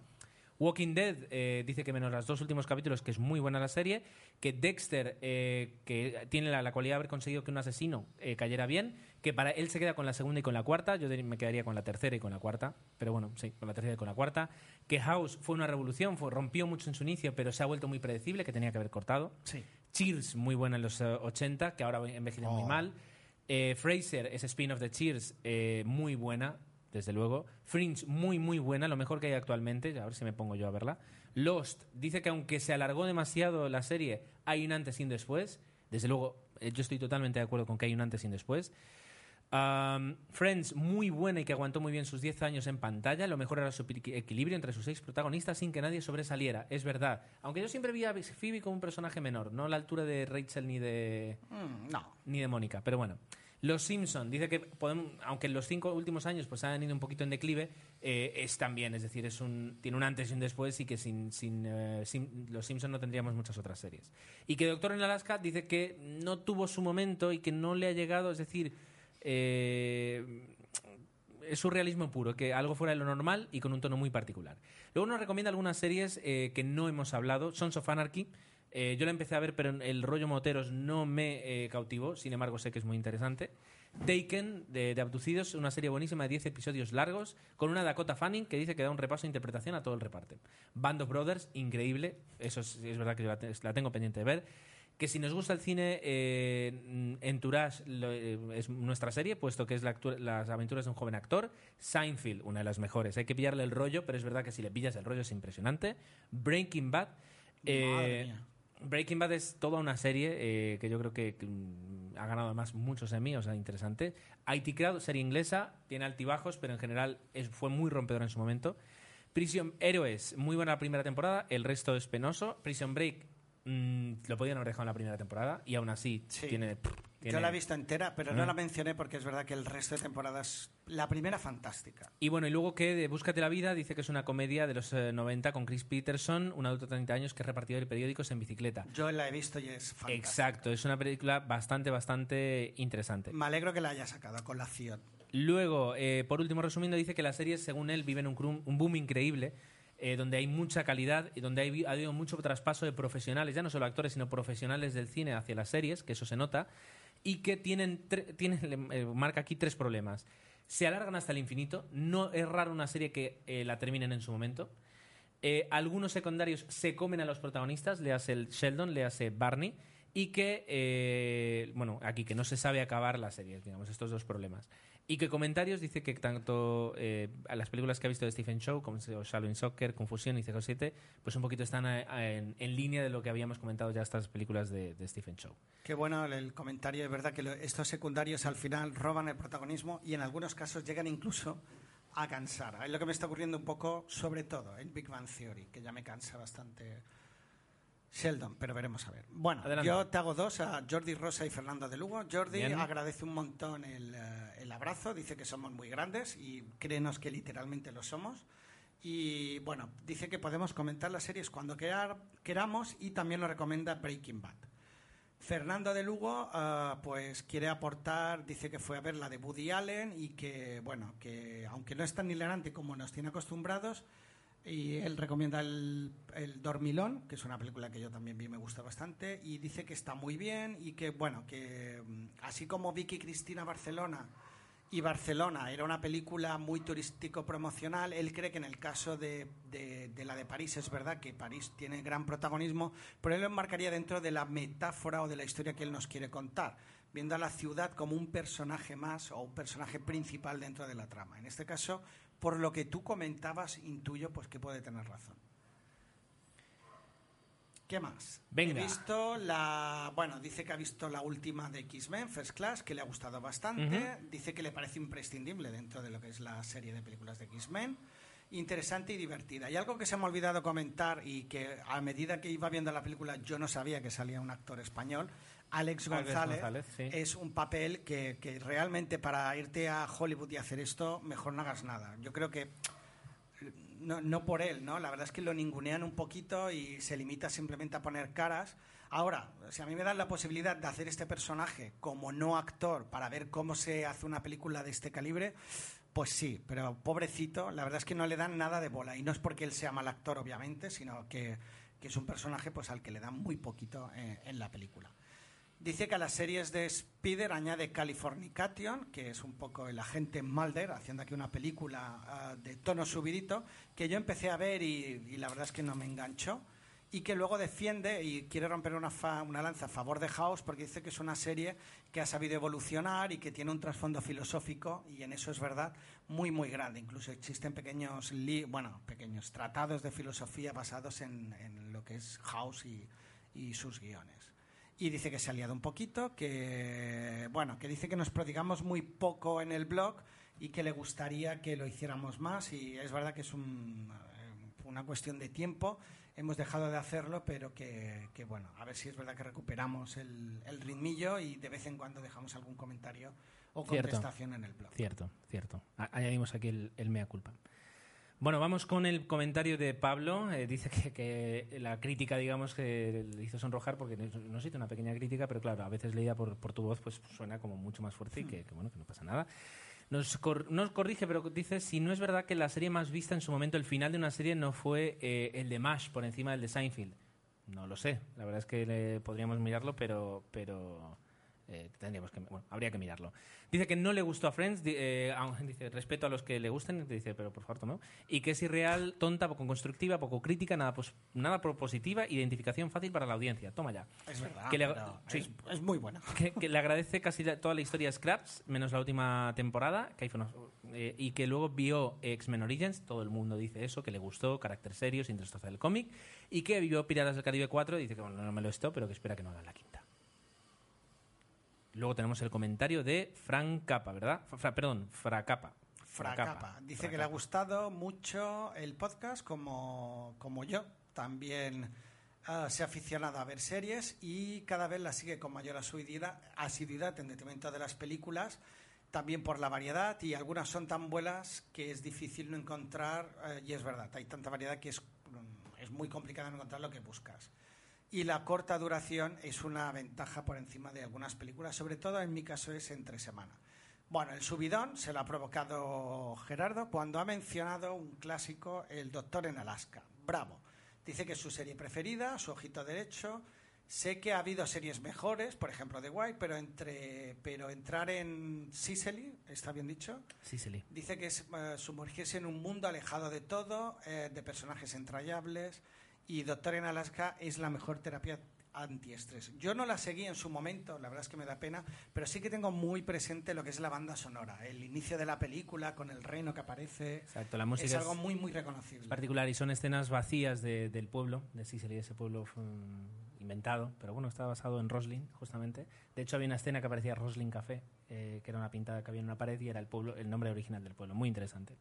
Walking Dead eh, dice que menos los dos últimos capítulos, que es muy buena la serie. Que Dexter, eh, que tiene la, la cualidad de haber conseguido que un asesino eh, cayera bien. Que para él se queda con la segunda y con la cuarta. Yo me quedaría con la tercera y con la cuarta. Pero bueno, sí, con la tercera y con la cuarta. Que House fue una revolución, fue, rompió mucho en su inicio, pero se ha vuelto muy predecible, que tenía que haber cortado. Sí. Cheers, muy buena en los eh, 80, que ahora envejece muy Oh. mal. Eh, Fraser, ese spin-off de Cheers, eh, muy buena, desde luego. Fringe, muy, muy buena, lo mejor que hay actualmente. A ver si me pongo yo a verla. Lost, dice que aunque se alargó demasiado la serie, hay un antes y un después. Desde luego, eh, yo estoy totalmente de acuerdo con que hay un antes y un después. Um, Friends, muy buena y que aguantó muy bien sus 10 años en pantalla. Lo mejor era su equi- equilibrio entre sus seis protagonistas sin que nadie sobresaliera. Es verdad. Aunque yo siempre vi a Phoebe como un personaje menor, no a la altura de Rachel ni de, Mm, no. ni de Mónica. Pero bueno. Los Simpson dice que podemos, aunque en los cinco últimos años pues han ido un poquito en declive, eh, es también, es decir, es un, tiene un antes y un después y que sin, sin, eh, sin los Simpson no tendríamos muchas otras series. Y que Doctor en Alaska dice que no tuvo su momento y que no le ha llegado, es decir, eh, es surrealismo puro, que algo fuera de lo normal y con un tono muy particular. Luego nos recomienda algunas series eh, que no hemos hablado. Sons of Anarchy. Eh, yo la empecé a ver, pero el rollo moteros no me eh, cautivó. Sin embargo, sé que es muy interesante. Taken, de, de Abducidos, una serie buenísima de 10 episodios largos, con una Dakota Fanning que dice que da un repaso de interpretación a todo el reparto. Band of Brothers, increíble. Eso es, es verdad que yo la, te- la tengo pendiente de ver que si nos gusta el cine, eh, Entourage lo- eh, es nuestra serie, puesto que es la las aventuras de un joven actor. Seinfeld, una de las mejores. Hay que pillarle el rollo, pero es verdad que si le pillas el rollo es impresionante. Breaking Bad. eh, Madre mía. Breaking Bad es toda una serie eh, que yo creo que, que, mm, ha ganado además muchos Emmy, o sea, interesante. IT Crowd, serie inglesa, tiene altibajos, pero en general es- fue muy rompedora en su momento. Prison Héroes, muy buena la primera temporada, el resto es penoso. Prison Break, mm, lo podían haber dejado en la primera temporada y aún así Sí. tiene, tiene- la he visto entera, pero no la mencioné porque es verdad que el resto de temporadas. La primera, fantástica. Y bueno, y luego que de Búscate la vida dice que es una comedia de los eh, 90 con Chris Peterson, un adulto de 30 años que es repartidor de periódicos en bicicleta. Yo la he visto y es fantástica. Exacto, es una película bastante, bastante interesante. Me alegro que la haya sacado a colación. Luego, eh, por último, resumiendo, dice que las series, según él, viven un boom increíble. Eh, donde hay mucha calidad y donde ha habido mucho traspaso de profesionales, ya no solo actores, sino profesionales del cine hacia las series, que eso se nota, y que tienen, tienen eh, marca aquí tres problemas. Se alargan hasta el infinito, no es raro una serie que eh, la terminen en su momento. Algunos secundarios se comen a los protagonistas, le hace el Sheldon, le hace Barney, y que, bueno, aquí que no se sabe acabar la serie, digamos, estos dos problemas. Y que comentarios dice que tanto eh, a las películas que ha visto de Stephen Chow, como o Shaolin Soccer, Confusión y CJ7, pues un poquito están a- en, línea de lo que habíamos comentado ya estas películas de, de Stephen Chow. Qué bueno el, comentario. Es verdad que estos secundarios al final roban el protagonismo y en algunos casos llegan incluso a cansar. Es lo que me está ocurriendo un poco, sobre todo, en Big Bang Theory, que ya me cansa bastante Sheldon, pero veremos a ver. Bueno, Adelante. yo te hago dos a Jordi Rosa y Fernando de Lugo. Jordi Bien. agradece un montón el, eh, el abrazo, dice que somos muy grandes y créenos que literalmente lo somos. Y bueno, dice que podemos comentar las series cuando querar- queramos y también nos recomienda Breaking Bad. Fernando de Lugo, ah, pues quiere aportar, dice que fue a ver la de Woody Allen y que, bueno, que aunque no es tan hilarante como nos tiene acostumbrados, y él recomienda el, el Dormilón, que es una película que yo también vi me gusta bastante, y dice que está muy bien y que, bueno, que mm, así como Vicky Cristina Barcelona y Barcelona era una película muy turístico promocional, él cree que en el caso de, de- de la de París es verdad que París tiene gran protagonismo, pero él lo enmarcaría dentro de la metáfora o de la historia que él nos quiere contar, viendo a la ciudad como un personaje más o un personaje principal dentro de la trama. En este caso, por lo que tú comentabas, intuyo pues que puede tener razón. ¿Qué más? Venga. He visto la. Bueno, dice que ha visto la última de X-Men, First Class, que le ha gustado bastante. Dice que le parece imprescindible dentro de lo que es la serie de películas de X-Men. Interesante y divertida. Y algo que se me ha olvidado comentar y que a medida que iba viendo la película yo no sabía que salía un actor español, Alex Alex González, González, sí. es un papel que, que realmente para irte a Hollywood y hacer esto, mejor no hagas nada. Yo creo que no, no por él, ¿no? La verdad es que lo ningunean un poquito y se limita simplemente a poner caras. Ahora, si a mí me dan la posibilidad de hacer este personaje como no actor para ver cómo se hace una película de este calibre, pues sí, pero pobrecito, la verdad es que no le dan nada de bola. Y no es porque él sea mal actor, obviamente, sino que, que es un personaje pues, al que le dan muy poquito eh, en la película. Dice que a las series de Spider añade Californication, que es un poco el agente Mulder, haciendo aquí una película ah, de tono subidito, que yo empecé a ver y, la verdad es que no me enganchó. Y que luego defiende y quiere romper una, una lanza a favor de House porque dice que es una serie que ha sabido evolucionar y que tiene un trasfondo filosófico, y en eso es verdad, muy, muy grande. Incluso existen pequeños, bueno, pequeños tratados de filosofía basados en, en lo que es House y, y sus guiones. Y dice que se ha liado un poquito, que bueno, que dice que nos prodigamos muy poco en el blog y que le gustaría que lo hiciéramos más. Y es verdad que es un, eh, una cuestión de tiempo. Hemos dejado de hacerlo, pero que, que, bueno, a ver si es verdad que recuperamos el, el ritmillo y de vez en cuando dejamos algún comentario o Cierto. contestación en el blog. Cierto, cierto. Añadimos aquí el, el mea culpa. Bueno, vamos con el comentario de Pablo. Eh, dice que, la crítica, digamos, que le hizo sonrojar porque no no hizo una pequeña crítica, pero claro, a veces leída por, por tu voz, pues suena como mucho más fuerte y que, que, bueno, que no pasa nada. Nos, cor- nos corrige, pero dice si no es verdad que la serie más vista en su momento, el final de una serie, no fue eh, el de MASH por encima del de Seinfeld. No lo sé. La verdad es que le- podríamos mirarlo, pero, pero eh, tendríamos que, bueno, habría que mirarlo. Dice que no le gustó a Friends, di- eh, [laughs] dice respeto a los que le gusten, dice, pero por favor, Tomeo, y que es irreal, tonta, poco constructiva, poco crítica, nada, pos- nada propositiva, identificación fácil para la audiencia. Toma ya. Es verdad, Que le- sí. es, es muy buena. [laughs] Que, que le agradece casi la- toda la historia Scraps, menos la última temporada, que una- eh, y que luego vio X-Men Origins, todo el mundo dice eso, que le gustó, carácter serio, sin destrozar el cómic, y que vio Piratas del Caribe 4, y dice que bueno, no me lo esto, pero que espera que no hagan la quinta. Luego tenemos el comentario de Fran Capa, ¿verdad? Fra- perdón, Fracapa. Fracapa. Dice que le ha gustado mucho el podcast, como, como yo. También ah, se ha aficionado a ver series y cada vez la sigue con mayor asiduidad, asiduidad en detrimento de las películas, también por la variedad y algunas son tan buenas que es difícil no encontrar, eh, y es verdad, hay tanta variedad que es, mm, es muy complicado no encontrar lo que buscas. Y la corta duración es una ventaja por encima de algunas películas, sobre todo en mi caso es entre semana Bueno, el subidón se lo ha provocado Gerardo cuando ha mencionado un clásico, El Doctor en Alaska. Bravo. Dice que es su serie preferida, su ojito derecho. Sé que ha habido series mejores, por ejemplo The White, pero entre pero entrar en Sicily, ¿está bien dicho? Sicily. Dice que es eh, sumergirse en un mundo alejado de todo, eh, de personajes entrañables, y Doctor en Alaska es la mejor terapia antiestrés. Yo no la seguí en su momento, la verdad es que me da pena, pero sí que tengo muy presente lo que es la banda sonora, el inicio de la película con el reino que aparece. Exacto, la música es es algo muy, muy reconocible. particular y son escenas vacías de- del pueblo, de Sicily, ese pueblo fue inventado, pero bueno, está basado en Roslin, justamente. De hecho, había una escena que aparecía Roslin Café, eh, que era una pintada que había en una pared y era el pueblo, el nombre original del pueblo. Muy interesante.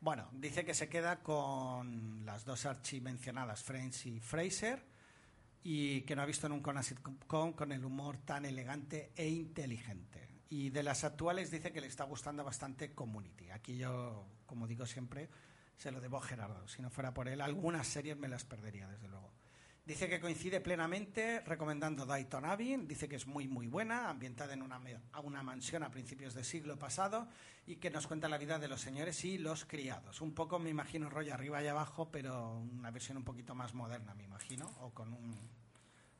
Bueno, dice que se queda con las dos archi mencionadas, Friends y Fraser, y que no ha visto nunca una sitcom con el humor tan elegante e inteligente. Y de las actuales dice que le está gustando bastante Community. Aquí yo, como digo siempre, se lo debo a Gerardo. Si no fuera por él, algunas series me las perdería, desde luego. Dice que coincide plenamente recomendando Dayton Abbey. Dice que es muy, muy buena, ambientada en una, una mansión a principios del siglo pasado y que nos cuenta la vida de los señores y los criados. Un poco, me imagino, rollo arriba y abajo, pero una versión un poquito más moderna, me imagino, o con un,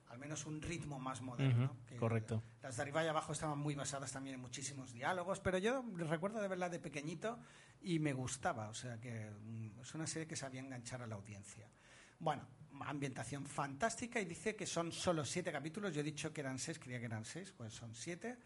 al menos un ritmo más moderno. Que correcto. Las de arriba y abajo estaban muy basadas también en muchísimos diálogos, pero yo recuerdo de verla de pequeñito y me gustaba, o sea que mm, es una serie que sabía enganchar a la audiencia. Bueno, ambientación fantástica y dice que son solo siete capítulos. Yo he dicho que eran seis, creía que eran seis, pues son siete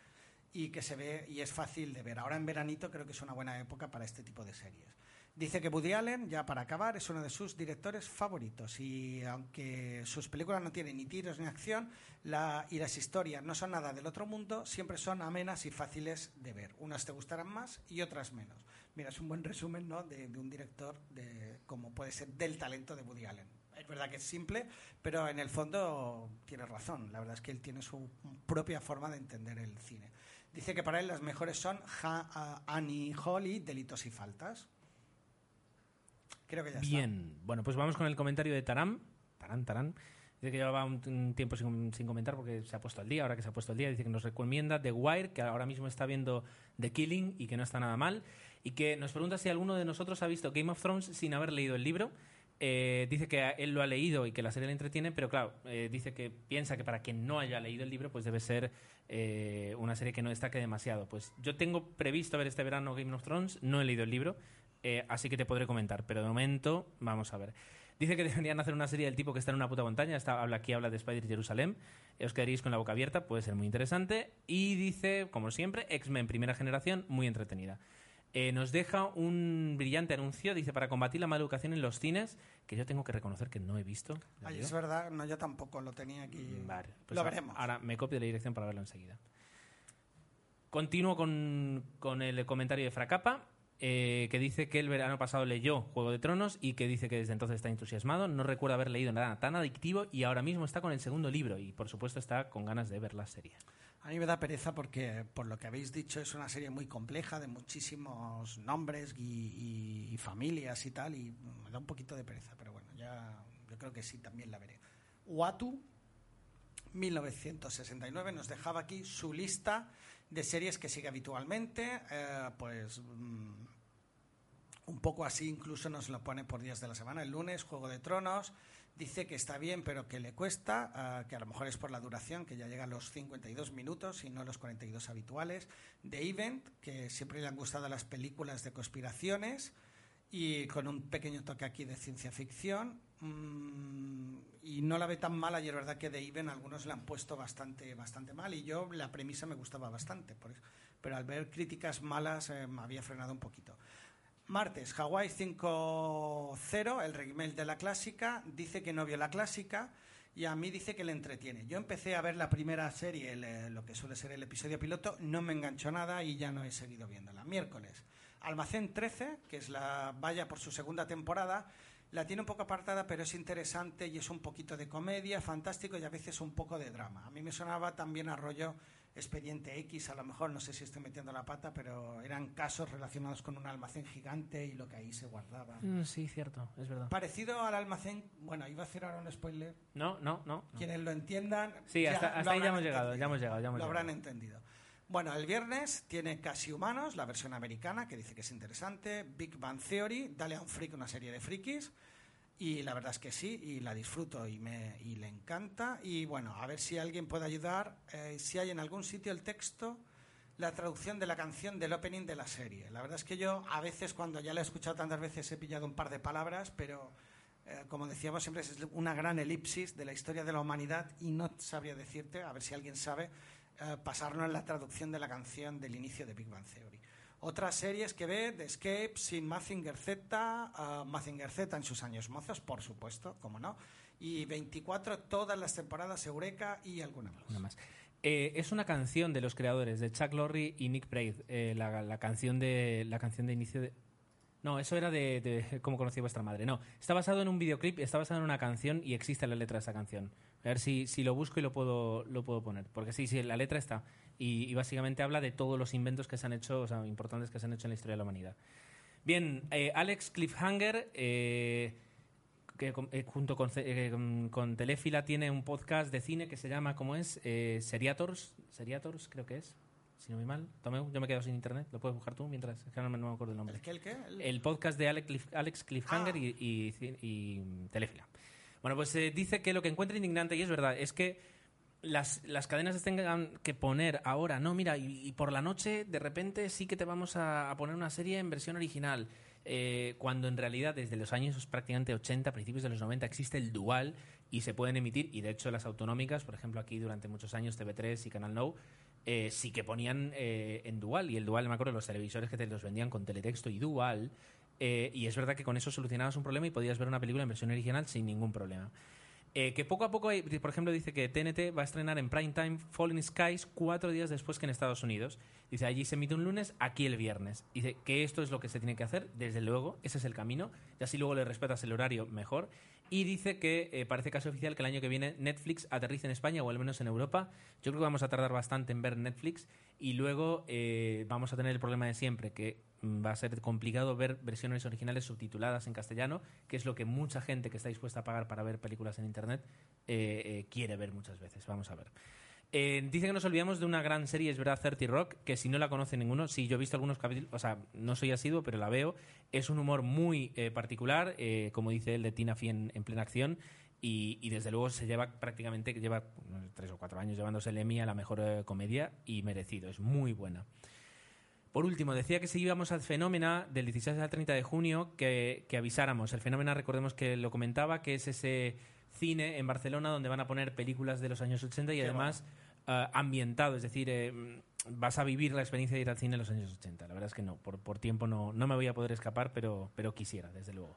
y que se ve y es fácil de ver. Ahora en veranito creo que es una buena época para este tipo de series. Dice que Woody Allen, ya para acabar, es uno de sus directores favoritos y aunque sus películas no tienen ni tiros ni acción la, y las historias no son nada del otro mundo, siempre son amenas y fáciles de ver. Unas te gustarán más y otras menos. Mira, es un buen resumen ¿no? de, un director de como puede ser del talento de Woody Allen. Es verdad que es simple, pero en el fondo tiene razón. La verdad es que él tiene su propia forma de entender el cine. Dice que para él las mejores son ha a- Annie Hall y Delitos y Faltas. Creo que ya Bien, bueno, pues vamos con el comentario de Taram. Tarán, Tarán. Dice que llevaba un tiempo sin, sin comentar porque se ha puesto al día, ahora que se ha puesto al día, dice que nos recomienda The Wire, que ahora mismo está viendo The Killing y que no está nada mal, y que nos pregunta si alguno de nosotros ha visto Game of Thrones sin haber leído el libro. Eh, dice que él lo ha leído y que la serie le entretiene, pero claro, eh, dice que piensa que para quien no haya leído el libro, pues debe ser eh, una serie que no destaque demasiado. Pues yo tengo previsto ver este verano Game of Thrones, no he leído el libro, así que te podré comentar, pero de momento vamos a ver. Dice que [laughs] deberían hacer una serie del tipo que está en una puta montaña. Está, habla, aquí habla de Spider Jerusalem. Eh, Os quedaréis con la boca abierta, puede ser muy interesante. Y dice, como siempre, X-Men primera generación, muy entretenida. Eh, nos deja un brillante anuncio, dice, para combatir la maleducación en los cines, que yo tengo que reconocer que no he visto. ¿Lo Ay, digo? es verdad, no, yo tampoco lo tenía aquí. Vale, pues lo veremos. Ahora me copio de la dirección para verlo enseguida. Continúo con, con el comentario de Fracapa, eh, que dice que el verano pasado leyó Juego de Tronos y que dice que desde entonces está entusiasmado. No recuerda haber leído nada tan adictivo y ahora mismo está con el segundo libro y, por supuesto, está con ganas de ver la serie. A mí me da pereza porque, por lo que habéis dicho, es una serie muy compleja, de muchísimos nombres y, familias y tal, y me da un poquito de pereza, pero bueno, ya yo creo que sí, también la veré. Uatu, 1969, nos dejaba aquí su lista de series que sigue habitualmente, eh, pues mm, un poco así incluso nos lo pone por días de la semana. El lunes, Juego de Tronos, dice que está bien, pero que le cuesta, ah, que a lo mejor es por la duración, que ya llega a los 52 minutos y no los 42 habituales. The Event, que siempre le han gustado las películas de conspiraciones y con un pequeño toque aquí de ciencia ficción. Mm, y no la ve tan mala y es verdad que The Event algunos la han puesto bastante, bastante mal y yo la premisa me gustaba bastante, por eso- pero al ver críticas malas eh, me había frenado un poquito. Martes, Hawaii 5.0, el remake de la clásica, dice que no vio la clásica y a mí dice que le entretiene. Yo empecé a ver la primera serie, eh, lo que suele ser el episodio piloto, no me enganchó nada y ya no he seguido viéndola. Miércoles, Almacén 13, que es la vaya por su segunda temporada, la tiene un poco apartada, pero es interesante y es un poquito de comedia, fantástico y a veces un poco de drama. A mí me sonaba también a rollo Expediente X, a lo mejor, no sé si estoy metiendo la pata, pero eran casos relacionados con un almacén gigante y lo que ahí se guardaba. Mm, sí, cierto, es verdad. Parecido al almacén, bueno, iba a hacer ahora un spoiler. No, no, no. Quienes lo entiendan. Sí, hasta- lo hasta ahí ya habrán hemos llegado, ya hemos llegado, ya hemos Lo habrán llegado. entendido. Bueno, el viernes tiene Casi Humanos, la versión americana, que dice que es interesante. Big Bang Theory, Dale a un freak, una serie de frikis. Y la verdad es que sí, y la disfruto y, me, y le encanta. Y bueno, a ver si alguien puede ayudar, eh, si hay en algún sitio el texto, la traducción de la canción del opening de la serie. La verdad es que yo a veces, cuando ya la he escuchado tantas veces, he pillado un par de palabras, pero eh, como decíamos siempre, es una gran elipsis de la historia de la humanidad y no sabría decirte, a ver si alguien sabe, eh, pasarnos la traducción de la canción del inicio de Big Bang Theory. Otras series que ve, The Escape, Sin Mazinger Z, uh, Mazinger Z en sus años mozos, por supuesto, como no. Y 24, todas las temporadas, Eureka y alguna más. Eh, es una canción de los creadores, de Chuck Lorre y Nick Braid, eh, la canción de, la canción de inicio de... No, eso era de, cómo conocí a vuestra madre. No, está basado en un videoclip, está basado en una canción y existe la letra de esa canción. A ver si, si lo busco y lo puedo, lo puedo poner. Porque sí, sí, la letra está. Y, básicamente habla de todos los inventos que se han hecho, o sea, importantes que se han hecho en la historia de la humanidad. Bien, eh, Alex Cliffhanger, eh, que eh, junto eh, con- con Telefila tiene un podcast de cine que se llama, ¿cómo es? Eh, Seriators, Seriators creo que es, si no me mal. Tomeu, yo me he quedado sin internet, lo puedes buscar tú mientras, es que no me, no me acuerdo el nombre. ¿El qué, el qué? El- El podcast de Alex, Cliff- Alex Cliffhanger Ah. y, y, y Telefila. Bueno, pues eh, dice que lo que encuentra indignante, y es verdad, es que las, las cadenas tengan que poner ahora, no, mira, y, y por la noche de repente sí que te vamos a, a poner una serie en versión original, eh, cuando en realidad desde los años prácticamente 80, principios de los 90, existe el dual y se pueden emitir, y de hecho las autonómicas, por ejemplo aquí durante muchos años TV3 y Canal Now, eh, sí que ponían eh, en dual, y el dual, me acuerdo, los televisores que te los vendían con teletexto y dual, eh, y es verdad que con eso solucionabas un problema y podías ver una película en versión original sin ningún problema. Eh, que poco a poco, hay- por ejemplo, dice que TNT va a estrenar en prime time Falling Skies cuatro días después que en Estados Unidos. Dice, allí se emite un lunes, aquí el viernes. Dice que esto es lo que se tiene que hacer, desde luego, ese es el camino. Y así luego le respetas el horario mejor. Y dice que eh, parece casi oficial que el año que viene Netflix aterrice en España o al menos en Europa. Yo creo que vamos a tardar bastante en ver Netflix y luego eh, vamos a tener el problema de siempre, que mm, va a ser complicado ver versiones originales subtituladas en castellano, que es lo que mucha gente que está dispuesta a pagar para ver películas en Internet eh, eh, quiere ver muchas veces. Vamos a ver. Eh, dice que nos olvidamos de una gran serie, es verdad, 30 Rock, que si no la conoce ninguno, sí, yo he visto algunos capítulos, o sea, no soy asiduo, pero la veo. Es un humor muy eh, particular, eh, como dice él, de Tina Fey en, en plena acción. Y, y desde luego se lleva prácticamente, lleva tres o cuatro años llevándose el Emmy a la mejor eh, comedia y merecido, es muy buena. Por último, decía que si íbamos al Fenómena del 16 al 30 de junio, que, que avisáramos. El Fenómena, recordemos que lo comentaba, que es ese cine en Barcelona donde van a poner películas de los años 80 y Qué además eh, ambientado, es decir, eh, vas a vivir la experiencia de ir al cine en los años 80. La verdad es que no, por, por tiempo no, no me voy a poder escapar, pero, pero quisiera, desde luego.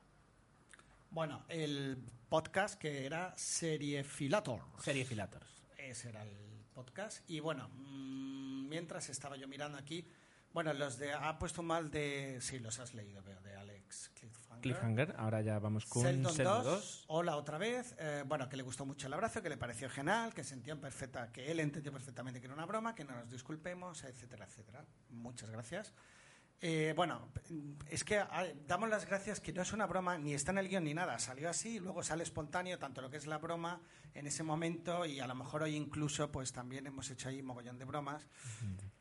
Bueno, el podcast que era Seriefilator. Serie Filators. Ese era el podcast. Y bueno, mm, mientras estaba yo mirando aquí, bueno, los de. Ha puesto mal de. Sí, los has leído, veo, de Alex Cliffhanger. Ahora ya vamos con Sheldon Sheldon 2, 2. hola otra vez. Eh, bueno, que le gustó mucho el abrazo, que le pareció genial, que sentía en perfecta, que él entendió perfectamente que era una broma, que no nos disculpemos, etcétera, etcétera. Muchas gracias. Eh, bueno, es que damos las gracias que no es una broma, ni está en el guion ni nada. Salió así, luego sale espontáneo, tanto lo que es la broma en ese momento, y a lo mejor hoy incluso, pues también hemos hecho ahí mogollón de bromas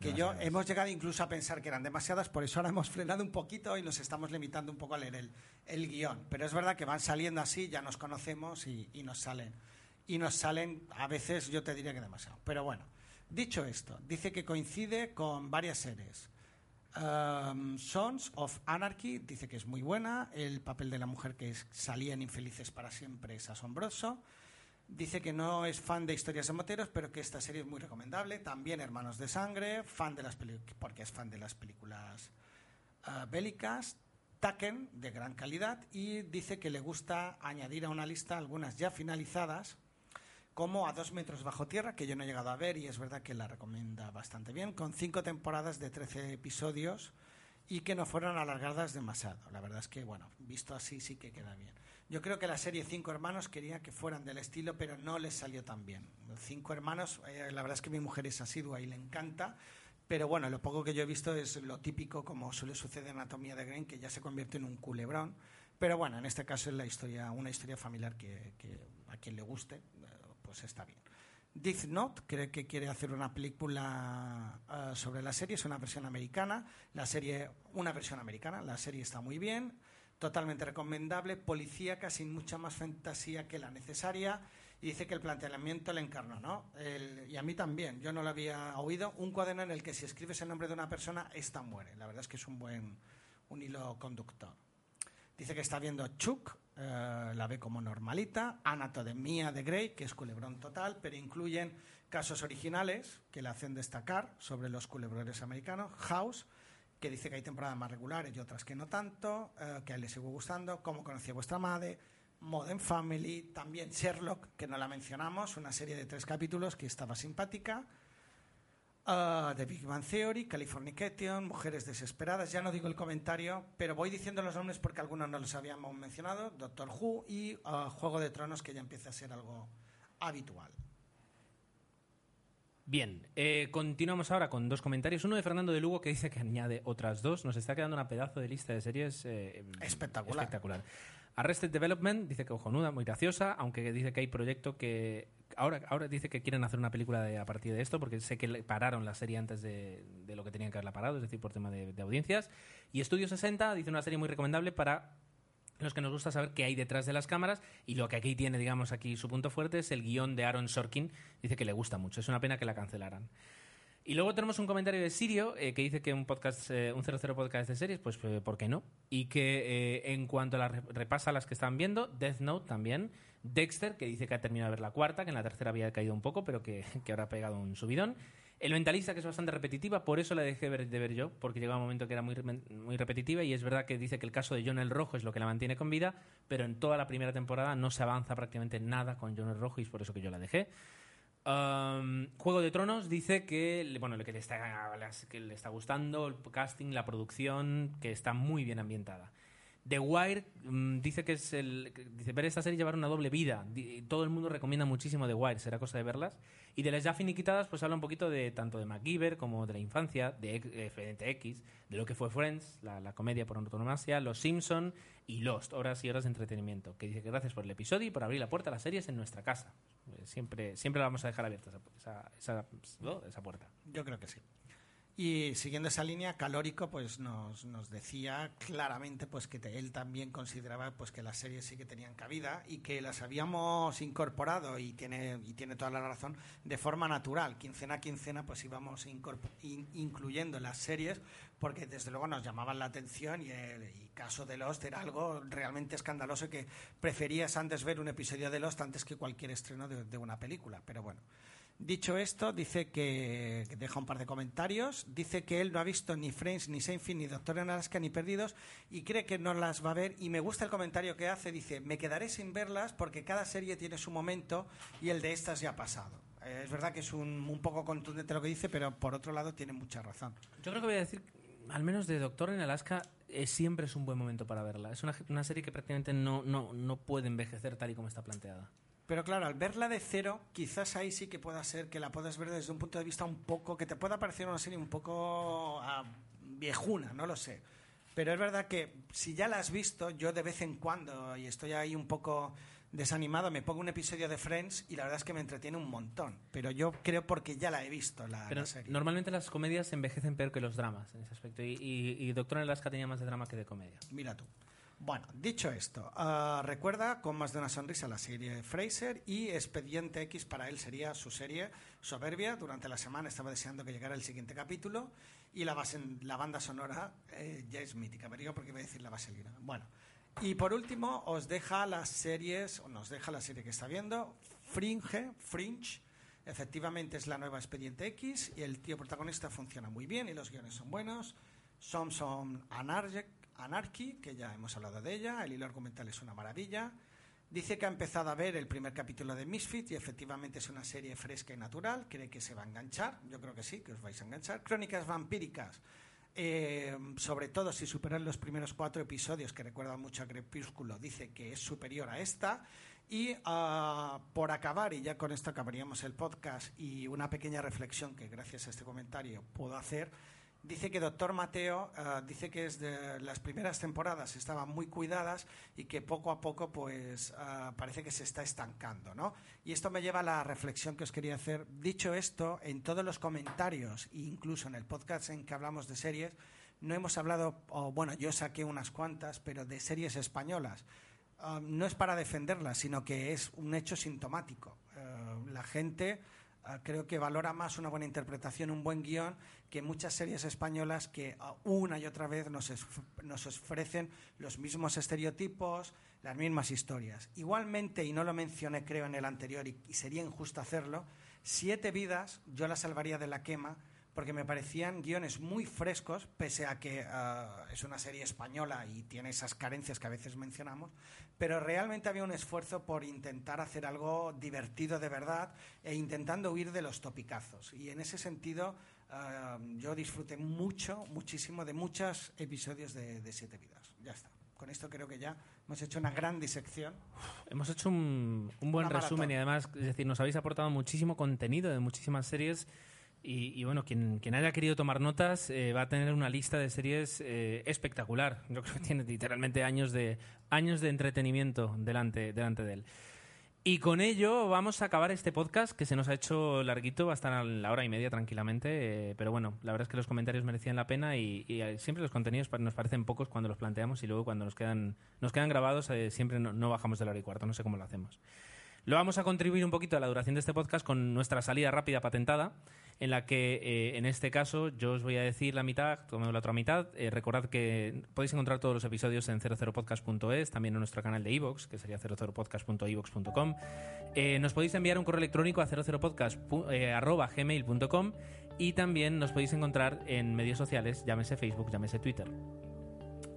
que yo hemos llegado incluso a pensar que eran demasiadas, por eso ahora hemos frenado un poquito y nos estamos limitando un poco a leer el, el guion. Pero es verdad que van saliendo así, ya nos conocemos y, y nos salen. Y nos salen, a veces yo te diría que demasiado. Pero bueno, dicho esto, dice que coincide con varias series. Sons of Anarchy dice que es muy buena, el papel de la mujer que es- salía en Infelices para siempre es asombroso. Dice que no es fan de historias de moteros, pero que esta serie es muy recomendable. También Hermanos de Sangre, fan de las porque es fan de las películas ah, bélicas. Taken, de gran calidad. Y dice que le gusta añadir a una lista algunas ya finalizadas, como A dos metros bajo tierra, que yo no he llegado a ver y es verdad que la recomienda bastante bien, con cinco temporadas de 13 episodios y que no fueron alargadas demasiado. La verdad es que, bueno, visto así sí que queda bien. Yo creo que la serie Cinco Hermanos quería que fueran del estilo, pero no les salió tan bien. Cinco Hermanos, eh, la verdad es que mi mujer es asidua y le encanta, pero bueno, lo poco que yo he visto es lo típico, como suele suceder en Anatomía de Grey, que ya se convierte en un culebrón. Pero bueno, en este caso es la historia, una historia familiar que, que a quien le guste, pues está bien. Death Note cree que quiere hacer una película eh, sobre la serie, es una versión americana, la serie, una versión americana, la serie está muy bien, totalmente recomendable, policíaca, sin mucha más fantasía que la necesaria, y dice que el planteamiento le encarnó, ¿no? Y a mí también, yo no lo había oído, un cuaderno en el que si escribes el nombre de una persona, esta muere, la verdad es que es un buen, un hilo conductor. Dice que está viendo Chuck, eh, la ve como normalita, Anatomía de Grey, que es culebrón total, pero incluyen casos originales que le hacen destacar sobre los culebrones americanos, House, que dice que hay temporadas más regulares y otras que no tanto, eh, que a él le sigue gustando, Cómo conocí a vuestra madre, Modern Family, también Sherlock, que no la mencionamos, una serie de tres capítulos que estaba simpática, Ah, The Big Bang Theory, Californication, Mujeres Desesperadas. Ya no digo el comentario, pero voy diciendo los nombres porque algunos no los habíamos mencionado. Doctor Who y ah, Juego de Tronos, que ya empieza a ser algo habitual. Bien, eh, continuamos ahora con dos comentarios. Uno de Fernando de Lugo que dice que añade otras dos. Nos está quedando una pedazo de lista de series eh, Espectacular. espectacular. Arrested Development dice que ojonuda, muy graciosa, aunque dice que hay proyecto que ahora ahora dice que quieren hacer una película de, a partir de esto porque sé que pararon la serie antes de, lo que tenían que haberla parado, es decir, por tema de, de audiencias. Y Estudio 60 dice una serie muy recomendable para los que nos gusta saber qué hay detrás de las cámaras y lo que aquí tiene, digamos, aquí su punto fuerte es el guion de Aaron Sorkin. Dice que le gusta mucho. Es una pena que la cancelaran. Y luego tenemos un comentario de Sirio eh, que dice que un podcast, eh, un 00 podcast de series, pues eh, ¿por qué no? Y que eh, en cuanto a re- repasa las que están viendo, Death Note también, Dexter, que dice que ha terminado de ver la cuarta, que en la tercera había caído un poco, pero que, [laughs] que ahora ha pegado un subidón. El mentalista, que es bastante repetitiva, por eso la dejé de ver yo, porque llegaba un momento que era muy, muy repetitiva y es verdad que dice que el caso de John el Rojo es lo que la mantiene con vida, pero en toda la primera temporada no se avanza prácticamente nada con John el Rojo y es por eso que yo la dejé. Um, Juego de Tronos dice que bueno, le que le está gustando el casting, la producción, que está muy bien ambientada. The Wire mm, dice que es el dice ver esta serie llevar una doble vida. Todo el mundo recomienda muchísimo The Wire, será cosa de verlas. Y de las ya finiquitadas, pues habla un poquito de tanto de MacGyver como de la infancia, de X- eh, X, de lo que fue Friends, la, comedia por antonomasia, Los Simpson y Lost, horas y horas de entretenimiento. Que dice que gracias por el episodio y por abrir la puerta a las series en nuestra casa. Eh, Siempre, siempre la vamos a dejar abierta esa, esa, esa, esa puerta. Yo creo que sí. Y siguiendo esa línea, Calórico pues nos, nos decía claramente pues que te- él también consideraba pues que las series sí que tenían cabida y que las habíamos incorporado y tiene y tiene toda la razón de forma natural, quincena a quincena pues íbamos in- incluyendo las series porque desde luego nos llamaban la atención y el y caso de Lost era algo realmente escandaloso que preferías antes ver un episodio de Lost antes que cualquier estreno de- de una película, pero bueno. Dicho esto, dice que, deja un par de comentarios. Dice que él no ha visto ni Friends, ni Seinfeld, ni Doctor en Alaska, ni Perdidos y cree que no las va a ver. Y me gusta el comentario que hace. Dice, me quedaré sin verlas porque cada serie tiene su momento y el de estas ya ha pasado. Eh, es verdad que es un, un poco contundente lo que dice, pero por otro lado tiene mucha razón. Yo creo que voy a decir, al menos de Doctor en Alaska, eh, siempre es un buen momento para verla. Es una, una serie que prácticamente no, no, no puede envejecer tal y como está planteada. Pero claro, al verla de cero, quizás ahí sí que pueda ser que la puedas ver desde un punto de vista un poco, que te pueda parecer una serie un poco ah, viejuna, no lo sé. Pero es verdad que si ya la has visto, yo de vez en cuando, y estoy ahí un poco desanimado, me pongo un episodio de Friends y la verdad es que me entretiene un montón. Pero yo creo porque ya la he visto, la, Pero la serie. normalmente las comedias envejecen peor que los dramas en ese aspecto. Y, y, y Doctor en Alaska tenía más de drama que de comedia. Mira tú. Bueno, dicho esto, ah, recuerda con más de una sonrisa la serie Fraser y Expediente X para él sería su serie soberbia. Durante la semana estaba deseando que llegara el siguiente capítulo y la, base- la banda sonora eh, ya es mítica. Me digo porque iba a decir la vaselina. Bueno, y por último os deja las series, o nos deja la serie que está viendo, Fringe, Fringe. Efectivamente es la nueva Expediente X y el tío protagonista funciona muy bien y los guiones son buenos. Samson Anarchy, Anarchy, que ya hemos hablado de ella, el hilo argumental es una maravilla. Dice que ha empezado a ver el primer capítulo de Misfit y efectivamente es una serie fresca y natural. Cree que se va a enganchar. Yo creo que sí, que os vais a enganchar. Crónicas vampíricas. eh, sobre todo si superan los primeros cuatro episodios que recuerdan mucho a Crepúsculo, dice que es superior a esta. Y ah, por acabar, y ya con esto acabaríamos el podcast, y una pequeña reflexión que gracias a este comentario puedo hacer, dice que Doctor Mateo eh, dice que es de las primeras temporadas estaban muy cuidadas y que poco a poco pues eh, parece que se está estancando, ¿no? Y esto me lleva a la reflexión que os quería hacer. Dicho esto, en todos los comentarios incluso en el podcast en que hablamos de series, no hemos hablado, o bueno, yo saqué unas cuantas, pero de series españolas. Ah, no es para defenderlas, sino que es un hecho sintomático. Eh, la gente creo que valora más una buena interpretación, un buen guion, que muchas series españolas que ah, una y otra vez nos, es- nos ofrecen los mismos estereotipos, las mismas historias. Igualmente, y no lo mencioné creo en el anterior, y, y sería injusto hacerlo, Siete vidas yo la salvaría de la quema porque me parecían guiones muy frescos, pese a que ah, es una serie española y tiene esas carencias que a veces mencionamos, pero realmente había un esfuerzo por intentar hacer algo divertido de verdad e intentando huir de los topicazos. Y en ese sentido ah, yo disfruté mucho, muchísimo de muchos episodios de, de Siete Vidas. Ya está. Con esto creo que ya hemos hecho una gran disección. Hemos hecho un, un buen Una resumen maratón. y además, es decir, nos habéis aportado muchísimo contenido de muchísimas series. Y, y bueno, quien, quien haya querido tomar notas eh, va a tener una lista de series eh, espectacular. Yo creo que tiene literalmente años de, años de entretenimiento delante, delante de él. Y con ello vamos a acabar este podcast que se nos ha hecho larguito, va a estar a la hora y media tranquilamente, eh, pero bueno, la verdad es que los comentarios merecían la pena y, eh, siempre los contenidos nos parecen pocos cuando los planteamos y luego cuando nos quedan, nos quedan grabados eh, siempre no, no bajamos de la hora y cuarto, no sé cómo lo hacemos. Lo vamos a contribuir un poquito a la duración de este podcast con nuestra salida rápida patentada, en la que eh, en este caso yo os voy a decir la mitad, tomemos la otra mitad. Eh, recordad que podéis encontrar todos los episodios en 00podcast.es, también en nuestro canal de iVoox, que sería 00podcast.ivox.com. Eh, nos podéis enviar un correo electrónico a 00podcast.gmail.com y también nos podéis encontrar en medios sociales, llámese Facebook, llámese Twitter.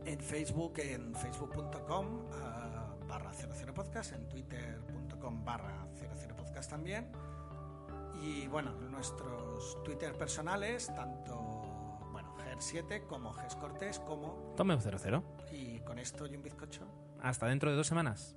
en Facebook, en facebook.com ah, barra 00podcast, en twitter.com barra 00podcast también. Y bueno, nuestros Twitter personales, tanto bueno, GER7 como GES Cortés, como... Tome 00. Y con esto y un bizcocho. Hasta dentro de dos semanas.